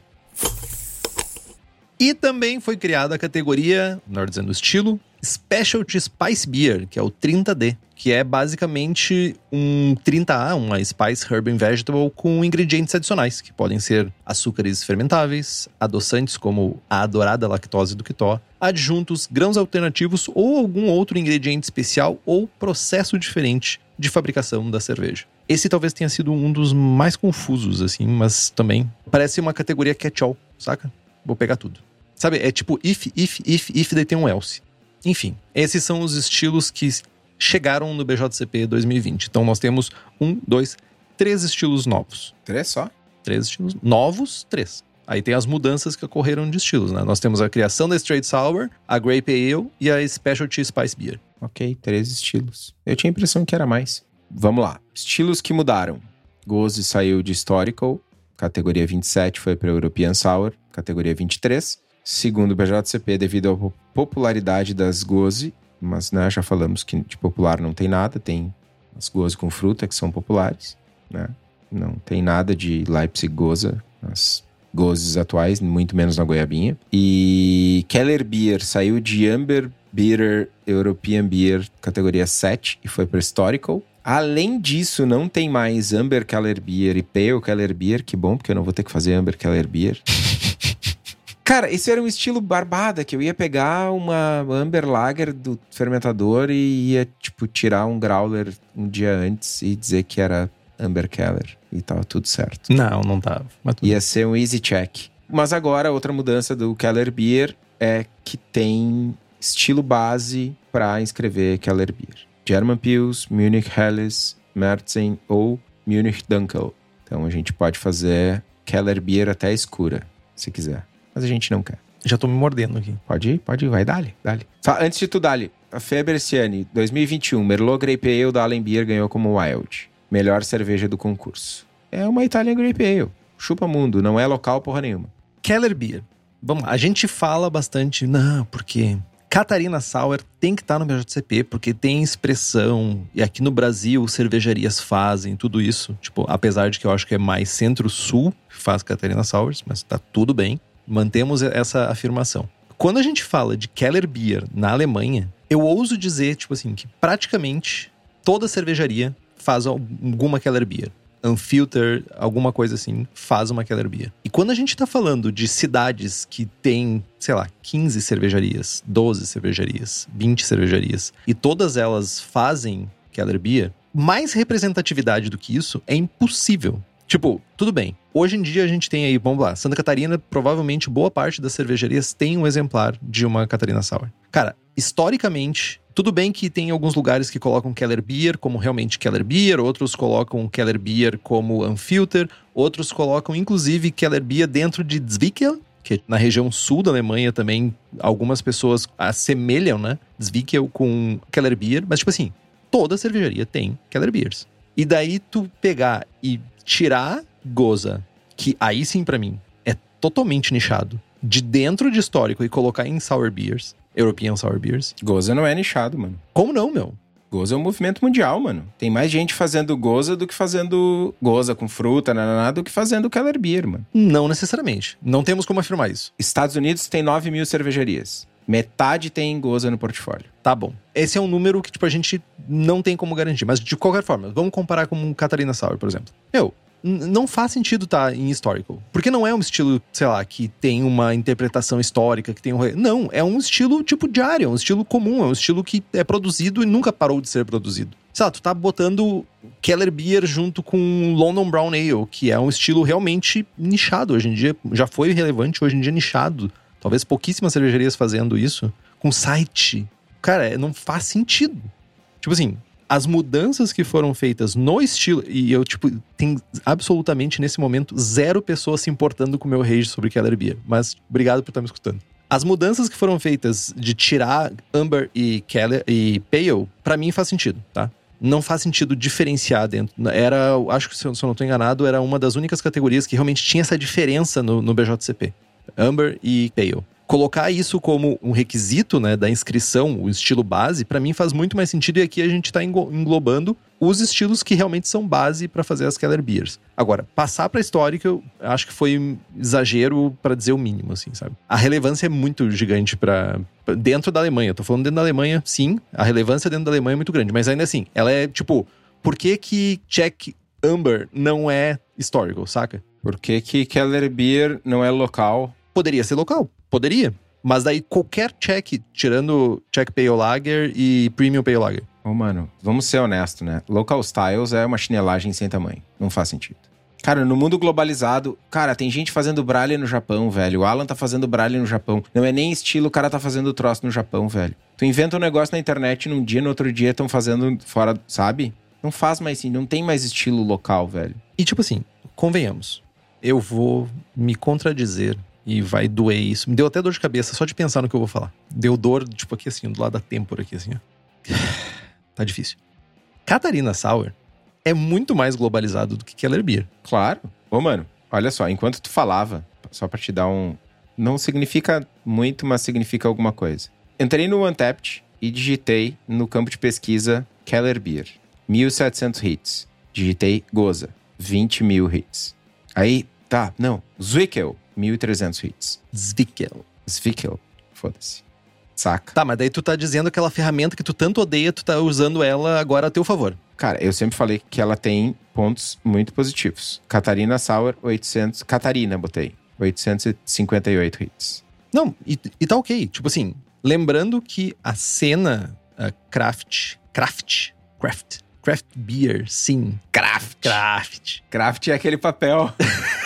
E também foi criada a categoria, melhor dizendo, estilo, Specialty Spice Beer, que é o 30D, que é basicamente um 30A, uma Spice Herb and Vegetable com ingredientes adicionais, que podem ser açúcares fermentáveis, adoçantes como a adorada lactose do quitó, adjuntos, grãos alternativos ou algum outro ingrediente especial ou processo diferente de fabricação da cerveja. Esse talvez tenha sido um dos mais confusos, assim, mas também parece uma categoria catch-all, saca? Vou pegar tudo. Sabe, é tipo if, if, if, if, daí tem um else. Enfim, esses são os estilos que chegaram no BJCP 2020. Então nós temos um, dois, três estilos novos. Três só? Três estilos novos, três. Aí tem as mudanças que ocorreram de estilos, né? Nós temos a criação da Straight Sour, a Grape Ale e a Specialty Spice Beer. Ok, três estilos. Eu tinha a impressão que era mais. Vamos lá. Estilos que mudaram. Goze saiu de Historical, categoria 27 foi para European Sour, categoria 23. Segundo o BJCP, devido à po- popularidade das Goze, mas né, já falamos que de popular não tem nada, tem as Goze com fruta que são populares, né? Não tem nada de Leipzig Goza, as Gozes atuais, muito menos na goiabinha. E Keller Beer saiu de Amber Bitter European Beer, categoria 7, e foi para Historical. Além disso, não tem mais Amber Keller Beer e Pale Keller Beer. Que bom, porque eu não vou ter que fazer Amber Keller Beer. <laughs> Cara, esse era um estilo barbada, que eu ia pegar uma Amber Lager do fermentador e ia, tipo, tirar um growler um dia antes e dizer que era Amber Keller. E tava tudo certo. Não, não tava. Ia ser um easy check. Mas agora, outra mudança do Keller Beer é que tem estilo base para inscrever Keller Beer. German Pils, Munich Helles, Merzen ou Munich Dunkel. Então a gente pode fazer Keller Beer até escura, se quiser mas a gente não quer. Já tô me mordendo aqui. Pode ir, pode ir, vai, dali, dali. Antes de tudo, dali. A Feberciani, 2021, Merlot Grape Ale da Allen Beer ganhou como Wild. Melhor cerveja do concurso. É uma Italian Grape Ale. Chupa mundo, não é local porra nenhuma. Keller Beer. Vamos lá, a gente fala bastante, não, porque Catarina Sauer tem que estar tá no BJCP, porque tem expressão, e aqui no Brasil cervejarias fazem tudo isso. Tipo, apesar de que eu acho que é mais centro-sul que faz Catarina Sours, mas tá tudo bem. Mantemos essa afirmação. Quando a gente fala de Keller Beer na Alemanha, eu ouso dizer, tipo assim, que praticamente toda cervejaria faz alguma Keller Beer. Unfilter, alguma coisa assim, faz uma Keller Beer. E quando a gente tá falando de cidades que tem, sei lá, 15 cervejarias, 12 cervejarias, 20 cervejarias, e todas elas fazem Keller Beer, mais representatividade do que isso é impossível. Tipo, tudo bem. Hoje em dia a gente tem aí, vamos lá, Santa Catarina, provavelmente boa parte das cervejarias tem um exemplar de uma Catarina Sour. Cara, historicamente, tudo bem que tem alguns lugares que colocam Keller Beer como realmente Keller Beer, outros colocam Keller Beer como Unfilter, outros colocam inclusive Keller Beer dentro de Zwickel, que na região sul da Alemanha também algumas pessoas assemelham, né? Zwickel com Keller Beer, mas tipo assim, toda cervejaria tem Keller Beers. E daí tu pegar e tirar Goza, que aí sim para mim é totalmente nichado, de dentro de histórico e colocar em sour beers, European sour beers. Goza não é nichado, mano. Como não, meu? Goza é um movimento mundial, mano. Tem mais gente fazendo goza do que fazendo goza com fruta, nananá, do que fazendo Keller Beer, mano. Não necessariamente. Não temos como afirmar isso. Estados Unidos tem 9 mil cervejarias. Metade tem goza no portfólio. Tá bom. Esse é um número que, tipo, a gente não tem como garantir. Mas, de qualquer forma, vamos comparar com Catarina Sour, por exemplo. Meu, não faz sentido estar tá em historical. Porque não é um estilo, sei lá, que tem uma interpretação histórica, que tem um. Não, é um estilo tipo diário, é um estilo comum, é um estilo que é produzido e nunca parou de ser produzido. Sei lá, tu tá botando Keller Beer junto com London Brown Ale, que é um estilo realmente nichado. Hoje em dia já foi relevante, hoje em dia é nichado. Talvez pouquíssimas cervejarias fazendo isso. Com site. Cara, é, não faz sentido. Tipo assim, as mudanças que foram feitas no estilo, e eu, tipo, tem absolutamente nesse momento zero pessoas se importando com o meu rage sobre Keller Beer. Mas obrigado por estar me escutando. As mudanças que foram feitas de tirar Amber e Keller e Pale, para mim faz sentido, tá? Não faz sentido diferenciar dentro. Era, acho que se eu, não estou enganado, era uma das únicas categorias que realmente tinha essa diferença no, no BJCP. Amber e Pale colocar isso como um requisito né, da inscrição, o estilo base, para mim faz muito mais sentido e aqui a gente está englobando os estilos que realmente são base para fazer as Keller Beers. Agora, passar para histórica, eu acho que foi exagero para dizer o mínimo, assim, sabe? A relevância é muito gigante para dentro da Alemanha. tô falando dentro da Alemanha, sim, a relevância dentro da Alemanha é muito grande, mas ainda assim, ela é tipo, por que que Czech Amber não é historical, saca? Por que que Keller Beer não é local? Poderia ser local, Poderia. Mas daí qualquer check, tirando check Pale Lager e Premium Pale Lager. Ô, oh, mano, vamos ser honesto, né? Local Styles é uma chinelagem sem tamanho. Não faz sentido. Cara, no mundo globalizado, cara, tem gente fazendo braille no Japão, velho. O Alan tá fazendo braille no Japão. Não é nem estilo, o cara tá fazendo troço no Japão, velho. Tu inventa um negócio na internet num dia, no outro dia estão fazendo fora, sabe? Não faz mais assim, não tem mais estilo local, velho. E tipo assim, convenhamos. Eu vou me contradizer e vai doer isso. Me deu até dor de cabeça só de pensar no que eu vou falar. Deu dor, tipo, aqui assim, do lado da têmpora aqui assim, ó. <sighs> tá difícil. Catarina Sauer é muito mais globalizado do que Keller Beer. Claro. Ô, mano, olha só, enquanto tu falava, só pra te dar um... Não significa muito, mas significa alguma coisa. Entrei no Untapped e digitei no campo de pesquisa Keller Beer. 1.700 hits. Digitei Goza. 20 mil hits. Aí, tá, não. Zwickel. 1.300 hits. Zwickel. Zwickel. Foda-se. saca? Tá, mas daí tu tá dizendo que aquela ferramenta que tu tanto odeia, tu tá usando ela agora a teu favor. Cara, eu sempre falei que ela tem pontos muito positivos. Catarina Sauer, 800... Catarina, botei. 858 hits. Não, e, e tá ok. Tipo assim, lembrando que a cena uh, craft, craft, craft, craft beer, sim. Craft. Craft. Craft é aquele papel. <laughs>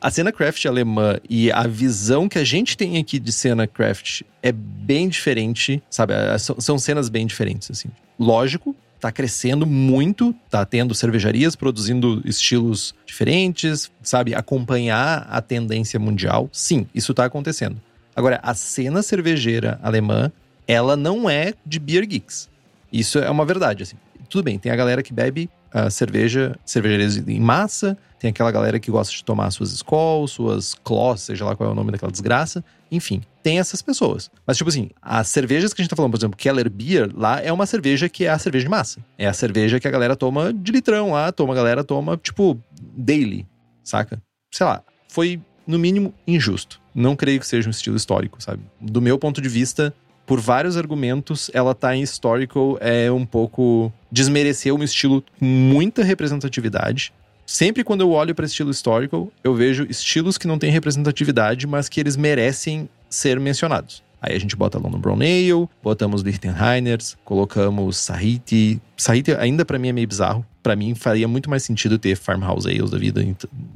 A cena craft alemã e a visão que a gente tem aqui de cena craft é bem diferente, sabe? É, São, cenas bem diferentes, assim. Lógico, tá crescendo muito, tá tendo cervejarias produzindo estilos diferentes, sabe? Acompanhar a tendência mundial. Sim, isso tá acontecendo. Agora, a cena cervejeira alemã, ela não é de beer geeks. Isso é uma verdade, assim. Tudo bem, tem a galera que bebe cerveja, cervejarias em massa, tem aquela galera que gosta de tomar suas Skol, suas Kloss, seja lá qual é o nome daquela desgraça. Enfim, tem essas pessoas. Mas, tipo assim, as cervejas que a gente tá falando, por exemplo, Keller Beer, lá é uma cerveja que é a cerveja de massa. É a cerveja que a galera toma de litrão lá, toma, a galera toma, tipo, daily, saca? Sei lá, foi, no mínimo, injusto. Não creio que seja um estilo histórico, sabe? Do meu ponto de vista, por vários argumentos, ela tá em historical, é um pouco desmerecer um estilo com muita representatividade. Sempre quando eu olho para estilo historical, eu vejo estilos que não têm representatividade, mas que eles merecem ser mencionados. Aí a gente bota London Brown Ale, botamos Lichtenheiners, colocamos Sahiti. Sahiti ainda para mim é meio bizarro. Para mim faria muito mais sentido ter Farmhouse Ales da vida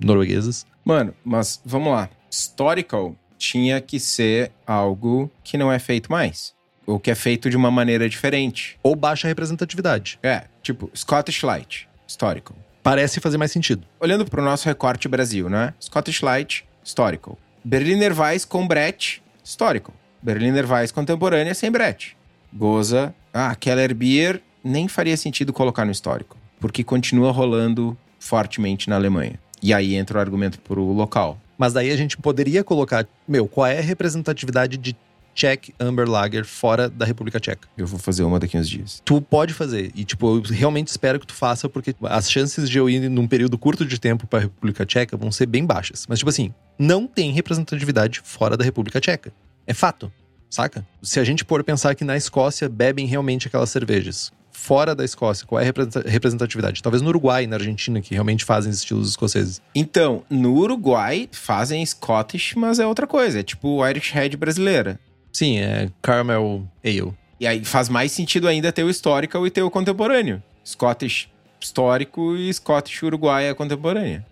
norueguesas. Mano, mas vamos lá. Historical tinha que ser algo que não é feito mais. Ou que é feito de uma maneira diferente. Ou baixa representatividade. É, tipo, Scottish Light, Historical. Parece fazer mais sentido. Olhando pro nosso recorte Brasil, né? Scottish Light, Historical. Berliner Weiss com Brett, Historical. Berliner Weiss contemporânea sem Brett. Goza, ah, Keller Beer, nem faria sentido colocar no histórico. Porque continua rolando fortemente na Alemanha. E aí entra o argumento pro local. Mas daí a gente poderia colocar, meu, qual é a representatividade de Czech Amber Lager fora da República Tcheca? Eu vou fazer uma daqui uns dias. Tu pode fazer. E, tipo, eu realmente espero que tu faça, porque as chances de eu ir num período curto de tempo pra República Tcheca vão ser bem baixas. Mas, tipo assim, não tem representatividade fora da República Tcheca. É fato, saca? Se a gente for pensar que na Escócia bebem realmente aquelas cervejas. Fora da Escócia, qual é a representa- representatividade? Talvez no Uruguai na Argentina, que realmente fazem estilos escoceses. Então, no Uruguai fazem Scottish, mas é outra coisa. É tipo Irish Red brasileira. Sim, é Caramel Ale. E aí faz mais sentido ainda ter o historical e ter o contemporâneo. Scottish histórico e Scottish Uruguaia contemporânea.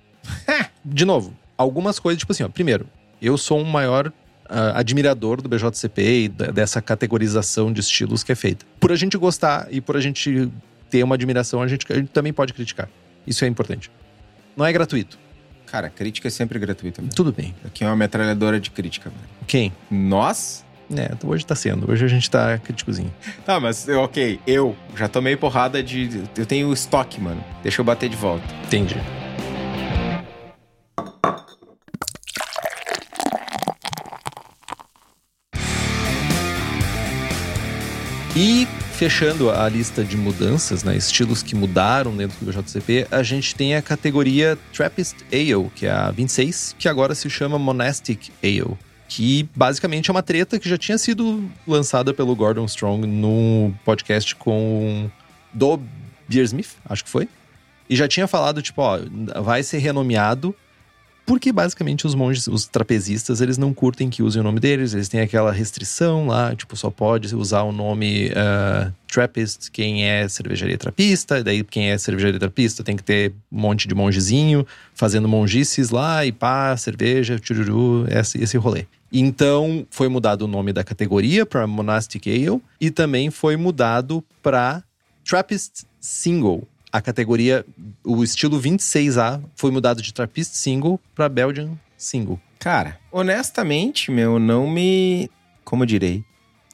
<laughs> de novo, algumas coisas, tipo assim, ó, primeiro, eu sou um maior ah, admirador do BJCP e dessa categorização de estilos que é feita. Por a gente gostar e por a gente ter uma admiração, a gente, a gente também pode criticar. Isso é importante. Não é gratuito. Cara, crítica é sempre gratuita. Tudo bem. Aqui é uma metralhadora de crítica, velho. Quem? Nós? É, hoje tá sendo. Hoje a gente tá criticozinho. Tá, mas ok, eu já tomei porrada de. Eu tenho estoque, mano. Deixa eu bater de volta. Entendi. E fechando a lista de mudanças, né, estilos que mudaram dentro do BJCP, a gente tem a categoria Trappist Ale, que é a 26, que agora se chama Monastic Ale, que basicamente é uma treta que já tinha sido lançada pelo Gordon Strong no podcast com do Beersmith, acho que foi. E já tinha falado, tipo, ó, vai ser renomeado porque basicamente os monges, os trapezistas, eles não curtem que usem o nome deles, eles têm aquela restrição lá, tipo, só pode usar o nome uh, Trappist quem é cervejaria trapista, daí quem é cervejaria trapista tem que ter um monte de mongezinho fazendo mongices lá e pá, cerveja, chururu, esse, esse rolê. Então foi mudado o nome da categoria para Monastic Ale e também foi mudado para Trappist Single. A categoria, o estilo 26A foi mudado de Trappist Single para Belgian Single. Cara, honestamente, meu, não me. Como eu direi?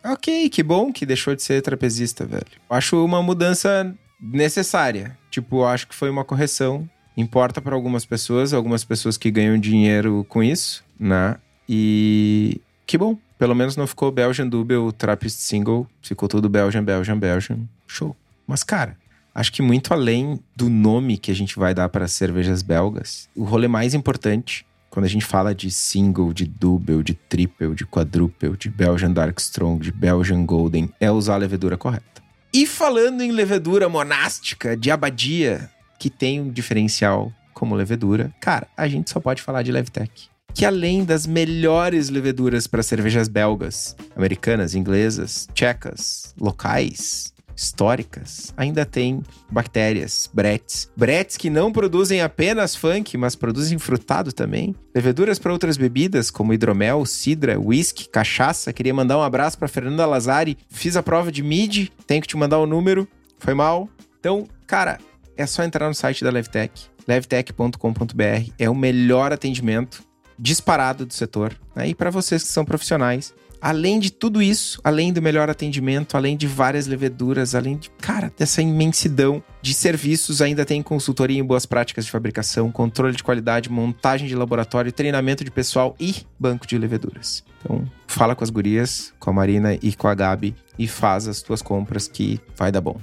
Ok, que bom que deixou de ser trapezista, velho. Acho uma mudança necessária. Tipo, acho que foi uma correção. Importa para algumas pessoas, algumas pessoas que ganham dinheiro com isso, né? E que bom. Pelo menos não ficou Belgian Double, Trappist Single. Ficou tudo Belgian, Belgian, Belgian. Show. Mas, cara, acho que muito além do nome que a gente vai dar para as cervejas belgas, o rolê mais importante quando a gente fala de single, de double, de triple, de quadruple, de Belgian Dark Strong, de Belgian Golden, é usar a levedura correta. E falando em levedura monástica, de abadia, que tem um diferencial como levedura, cara, a gente só pode falar de Levtech. Que além das melhores leveduras para cervejas belgas, americanas, inglesas, tchecas, locais, históricas, ainda tem bactérias, bretes. Bretes que não produzem apenas funk, mas produzem frutado também. Leveduras para outras bebidas, como hidromel, cidra, whisky, cachaça. Queria mandar um abraço para Fernanda Lazari. Fiz a prova de MIDI, tenho que te mandar o um número. Foi mal. Então, cara, é só entrar no site da Levtech, levtech.com.br. É o melhor atendimento disparado do setor. Né? E para vocês que são profissionais, além de tudo isso, além do melhor atendimento, além de várias leveduras, além de, cara, dessa imensidão de serviços, ainda tem consultoria em boas práticas de fabricação, controle de qualidade, montagem de laboratório, treinamento de pessoal e banco de leveduras. Então, fala com as gurias, com a Marina e com a Gabi e faz as tuas compras que vai dar bom.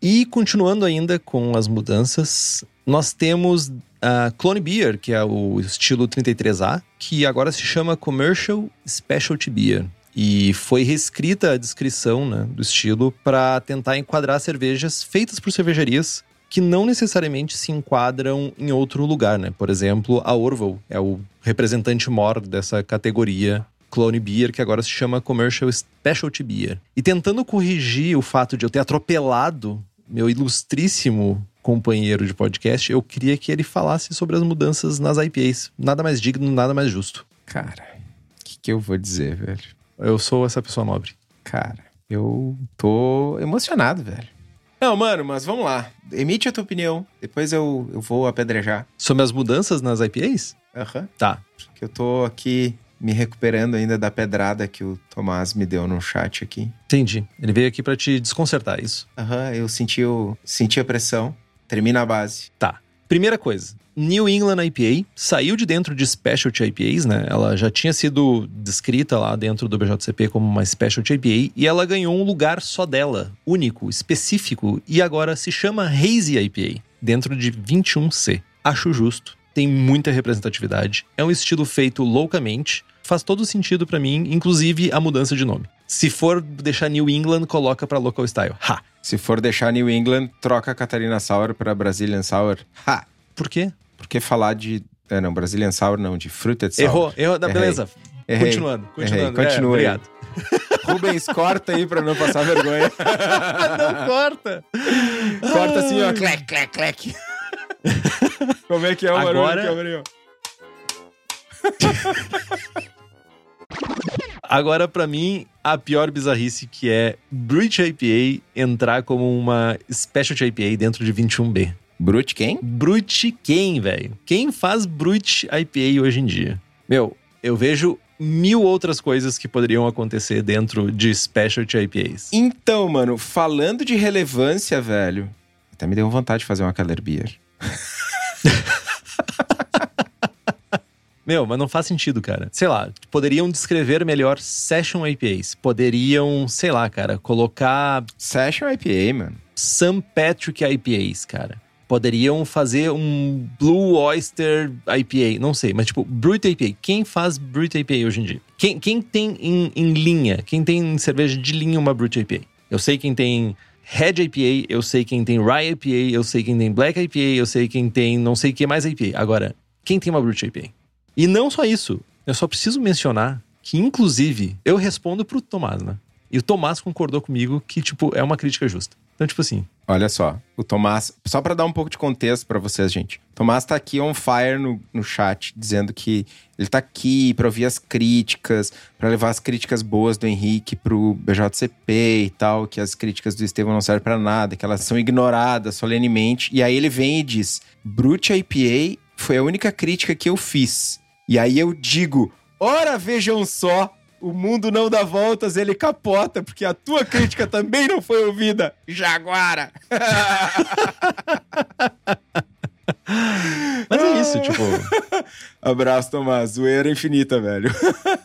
E continuando ainda com as mudanças, nós temos a Clone Beer, que é o estilo 33A, que agora se chama Commercial Specialty Beer. E foi reescrita a descrição né, do estilo para tentar enquadrar cervejas feitas por cervejarias que não necessariamente se enquadram em outro lugar, né? Por exemplo, a Orval é o representante maior dessa categoria Clone Beer, que agora se chama Commercial Specialty Beer. E tentando corrigir o fato de eu ter atropelado meu ilustríssimo companheiro de podcast, eu queria que ele falasse sobre as mudanças nas IPAs. Nada mais digno, nada mais justo. Cara, o que, que eu vou dizer, velho? Eu sou essa pessoa nobre. Cara, eu tô emocionado, velho. Não, mano, mas vamos lá. Emite a tua opinião. Depois eu, eu vou apedrejar. Sobre as mudanças nas IPAs? Aham. Uhum. Tá. Que eu tô aqui me recuperando ainda da pedrada que o Tomás me deu no chat aqui. Entendi. Ele veio aqui para te desconcertar, é isso? Aham, uhum, eu senti, eu senti a pressão. Termina a base. Tá. Primeira coisa. New England IPA saiu de dentro de Specialty IPAs, né? Ela já tinha sido descrita lá dentro do BJCP como uma Specialty IPA e ela ganhou um lugar só dela, único, específico, e agora se chama Hazy IPA, dentro de 21C. Acho justo, tem muita representatividade, é um estilo feito loucamente, faz todo sentido para mim, inclusive a mudança de nome. Se for deixar New England, coloca para Local Style. Ha! Se for deixar New England, troca Catarina Sour para Brazilian Sour. Ha! Por quê? Porque falar de. É, não, Brazilian Sour não, de Fruited Sour. Errou, errou. Errei. Beleza. Errei. Continuando, continuando. Errei. Continua. É, obrigado. <laughs> Rubens, corta aí pra não passar vergonha. <laughs> não corta. Corta assim, ó. Clec, clec, clec. <laughs> Como é que é o Agora... barulho? Agora, para <laughs> mim, a pior bizarrice que é Brut IPA entrar como uma Specialty IPA dentro de 21B. Brut quem? Brut quem, velho? Quem faz Brut IPA hoje em dia? Meu, eu vejo mil outras coisas que poderiam acontecer dentro de Specialty IPAs. Então, mano, falando de relevância, velho, até me deu vontade de fazer uma Keller Beer. <laughs> <laughs> Meu, mas não faz sentido, cara. Sei lá, poderiam descrever melhor Session IPAs. Poderiam, sei lá, cara, colocar. Session IPA, mano. St. Patrick IPAs, cara. Poderiam fazer um Blue Oyster IPA, não sei, mas tipo, Brut IPA. Quem faz Brut IPA hoje em dia? Quem, quem tem em, em linha? Quem tem em cerveja de linha uma Brut IPA? Eu sei quem tem Red IPA, eu sei quem tem Rye IPA, eu sei quem tem Black IPA, eu sei quem tem não sei o que mais IPA. Agora, quem tem uma Brut IPA? E não só isso, eu só preciso mencionar que, inclusive, eu respondo pro Tomás, né? E o Tomás concordou comigo que, tipo, é uma crítica justa. Então, tipo assim. Olha só, o Tomás, só para dar um pouco de contexto para vocês, gente. O Tomás tá aqui on fire no, no chat, dizendo que ele tá aqui para ouvir as críticas, para levar as críticas boas do Henrique pro BJCP e tal, que as críticas do Estevão não servem para nada, que elas são ignoradas solenemente. E aí ele vem e diz: Brute IPA foi a única crítica que eu fiz. E aí eu digo: ora vejam só, o mundo não dá voltas, ele capota, porque a tua crítica também não foi ouvida, Jaguara! <laughs> Mas é isso, tipo. <laughs> Abraço, Tomás. Zoeira infinita, velho.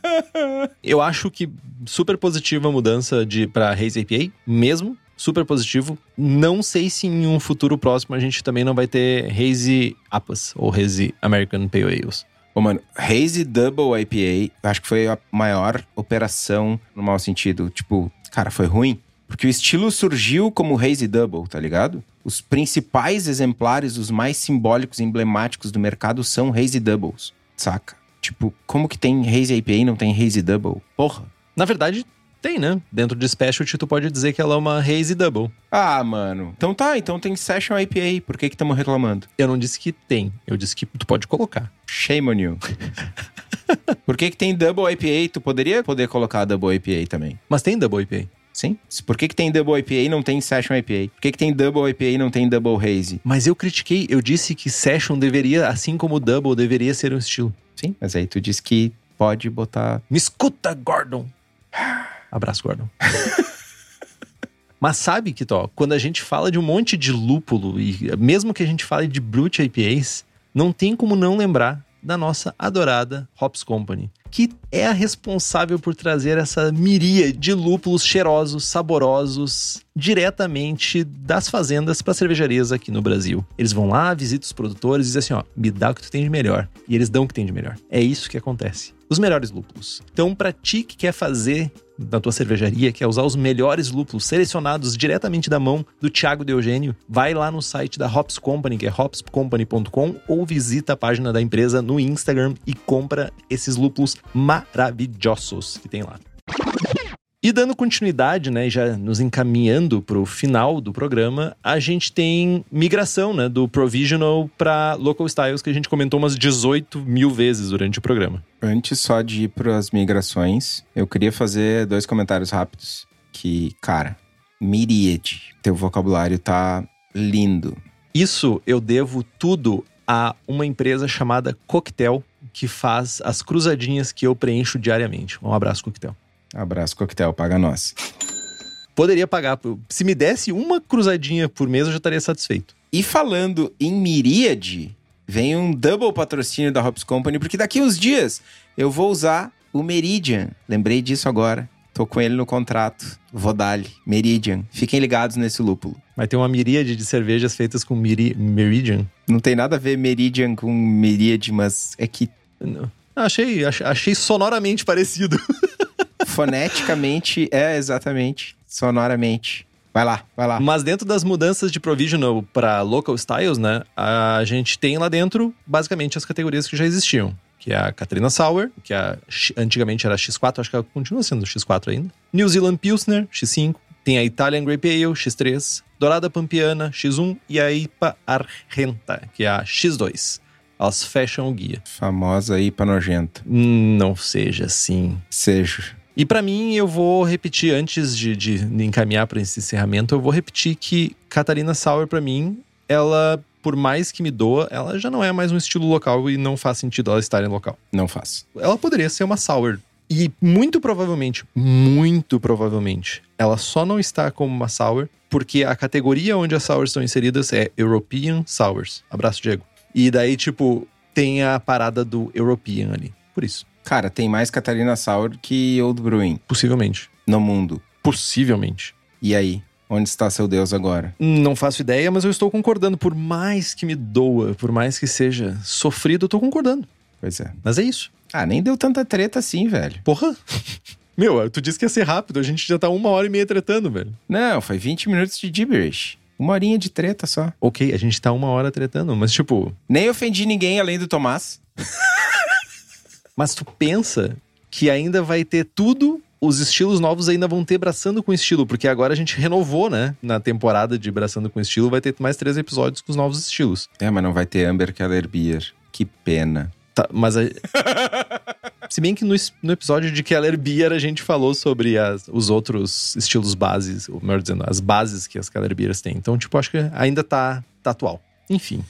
<laughs> Eu acho que super positiva a mudança de pra Haze APA, mesmo. super positivo. Não sei se em um futuro próximo a gente também não vai ter Hazy Apas ou Hazy American Pale Ales. Ô, mano, Hazy Double IPA, acho que foi a maior operação no mau sentido. Tipo, cara, foi ruim. Porque o estilo surgiu como Hazy Double, tá ligado? Os principais exemplares, os mais simbólicos e emblemáticos do mercado são Hazy Doubles, saca? Tipo, como que tem Hazy IPA e não tem Hazy Double? Porra. Na verdade, tem, né? Dentro de Specialty, tu pode dizer que ela é uma Hazy Double. Ah, mano. Então tá, então tem Session IPA. Por que que estamos reclamando? Eu não disse que tem, eu disse que tu pode colocar. Shame on you. <laughs> Por que que tem Double IPA? Tu poderia poder colocar Double IPA também. Mas tem Double IPA. Sim. Por que que tem Double IPA e não tem Session IPA? Por que que tem Double IPA e não tem Double Hazy? Mas eu critiquei, eu disse que Session deveria, assim como Double, deveria ser um estilo. Sim, mas aí tu disse que pode botar... Me escuta, Gordon! <sighs> Abraço, Gordon. <laughs> Mas sabe, Kitó, quando a gente fala de um monte de lúpulo, e mesmo que a gente fale de Brute IPAs, não tem como não lembrar da nossa adorada Hops Company, que é a responsável por trazer essa miríade de lúpulos cheirosos, saborosos, diretamente das fazendas para cervejarias aqui no Brasil. Eles vão lá, visitam os produtores e dizem assim: ó, me dá o que tu tem de melhor. E eles dão o que tem de melhor. É isso que acontece. Os melhores lúpulos. Então, para ti que quer fazer na tua cervejaria, quer usar os melhores lúpulos selecionados diretamente da mão do Thiago de Eugênio, vai lá no site da Hops Company, que é hopscompany.com, ou visita a página da empresa no Instagram e compra esses lúpulos maravilhosos que tem lá. E dando continuidade, né, já nos encaminhando para o final do programa, a gente tem migração, né, do provisional para local styles que a gente comentou umas 18 mil vezes durante o programa. Antes só de ir para as migrações, eu queria fazer dois comentários rápidos. Que, cara, miríade. Teu vocabulário tá lindo. Isso eu devo tudo a uma empresa chamada Coquetel, que faz as cruzadinhas que eu preencho diariamente. Um abraço, Coquetel. Abraço, Coquetel, paga nós. Poderia pagar. Se me desse uma cruzadinha por mês, eu já estaria satisfeito. E falando em miríade, vem um double patrocínio da Hops Company, porque daqui uns dias eu vou usar o Meridian. Lembrei disso agora. Tô com ele no contrato. Vou dar-lhe. Meridian. Fiquem ligados nesse lúpulo. Vai ter uma miríade de cervejas feitas com miri Meridian. Não tem nada a ver Meridian com miríade, mas é que Não. Achei, ach- achei sonoramente parecido. <laughs> foneticamente é exatamente, sonoramente. Vai lá, vai lá. Mas dentro das mudanças de provisional para local styles, né, a gente tem lá dentro basicamente as categorias que já existiam. Que é a Catarina Sour, que a, X- antigamente era X4, acho que ela continua sendo X4 ainda. New Zealand Pilsner, X5. Tem a Italian Grape Ale, X3. Dourada Pampiana, X1. E a IPA Argenta, que é a X2. Elas fecham o guia. Famosa IPA nojenta. Hum, Não seja assim. Seja. E pra mim, eu vou repetir, antes de, de encaminhar para esse encerramento, eu vou repetir que Catarina Sauer, pra mim, ela, por mais que me doa, ela já não é mais um estilo local e não faz sentido ela estar em local. Não faz. Ela poderia ser uma Sour. E muito provavelmente, muito provavelmente, ela só não está como uma Sour porque a categoria onde as Sours estão inseridas é European Sours. Abraço, Diego. E daí, tipo, tem a parada do European ali. Por isso, Cara, tem mais Catarina Sour que Old Brewing possivelmente. no mundo. Possivelmente. E aí? Onde está seu Deus agora? Não faço ideia, mas eu estou concordando. Por mais que me doa, por mais que seja sofrido, eu tô concordando. Pois é. Mas é isso. Ah, nem deu tanta treta assim, velho. Porra! <laughs> Meu, tu disse que ia ser rápido, a gente já tá uma hora e meia tretando, velho. Não, foi 20 minutos de gibberish. Uma horinha de treta só. Ok, a gente tá uma hora tretando, mas tipo. Nem ofendi ninguém além do Tomás. <laughs> Mas tu pensa que ainda vai ter tudo. Os estilos novos ainda vão ter Braçando com Estilo, porque agora a gente renovou, né? Na temporada de Braçando com Estilo, vai ter mais três episódios com os novos estilos. É, mas não vai ter Amber Keller Beer. Que pena. Tá, mas a... <laughs> Se bem que no, no episódio de Keller Beer a gente falou sobre as- os outros estilos bases, ou melhor dizendo, as bases que as Keller Beers têm. Então, tipo, acho que ainda tá, tá atual. Enfim.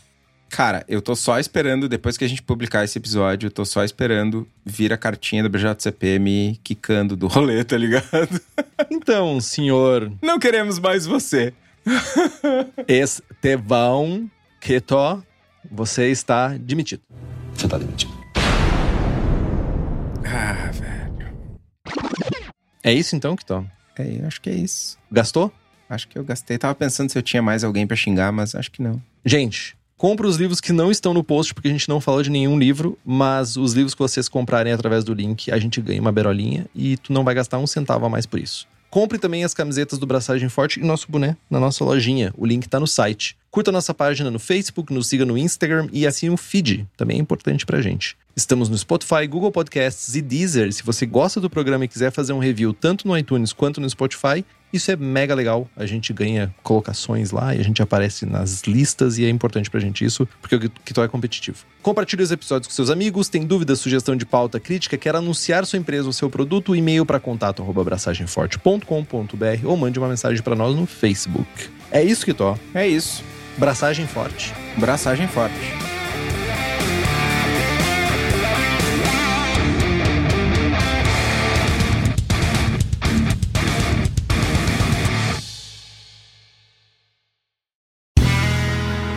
Cara, eu tô só esperando, depois que a gente publicar esse episódio, eu tô só esperando vir a cartinha da BJCP me quicando do rolê, tá ligado? <laughs> Então, senhor Não queremos mais você. <laughs> Estevão Queto, você está demitido. Você tá demitido. Ah, velho. É isso então, Queto? É, eu acho que é isso. Gastou? Acho que eu gastei. Tava pensando se eu tinha mais alguém pra xingar, mas acho que não. Gente, compra os livros que não estão no post, porque a gente não falou de nenhum livro, mas os livros que vocês comprarem através do link, a gente ganha uma berolinha e tu não vai gastar um centavo a mais por isso. Compre também as camisetas do Braçagem Forte e nosso boné na nossa lojinha. O link tá no site. Curta nossa página no Facebook, nos siga no Instagram e assine o feed. Também é importante pra gente. Estamos no Spotify, Google Podcasts e Deezer. Se você gosta do programa e quiser fazer um review tanto no iTunes quanto no Spotify, isso é mega legal. A gente ganha colocações lá e a gente aparece nas listas e é importante pra gente isso, porque o Kitó é competitivo. Compartilhe os episódios com seus amigos, tem dúvida, sugestão de pauta, crítica, quer anunciar sua empresa ou seu produto, e-mail para contato@abraçagemforte.com.br ou mande uma mensagem para nós no Facebook. É isso, Kitó. É isso. Braçagem forte. Braçagem forte.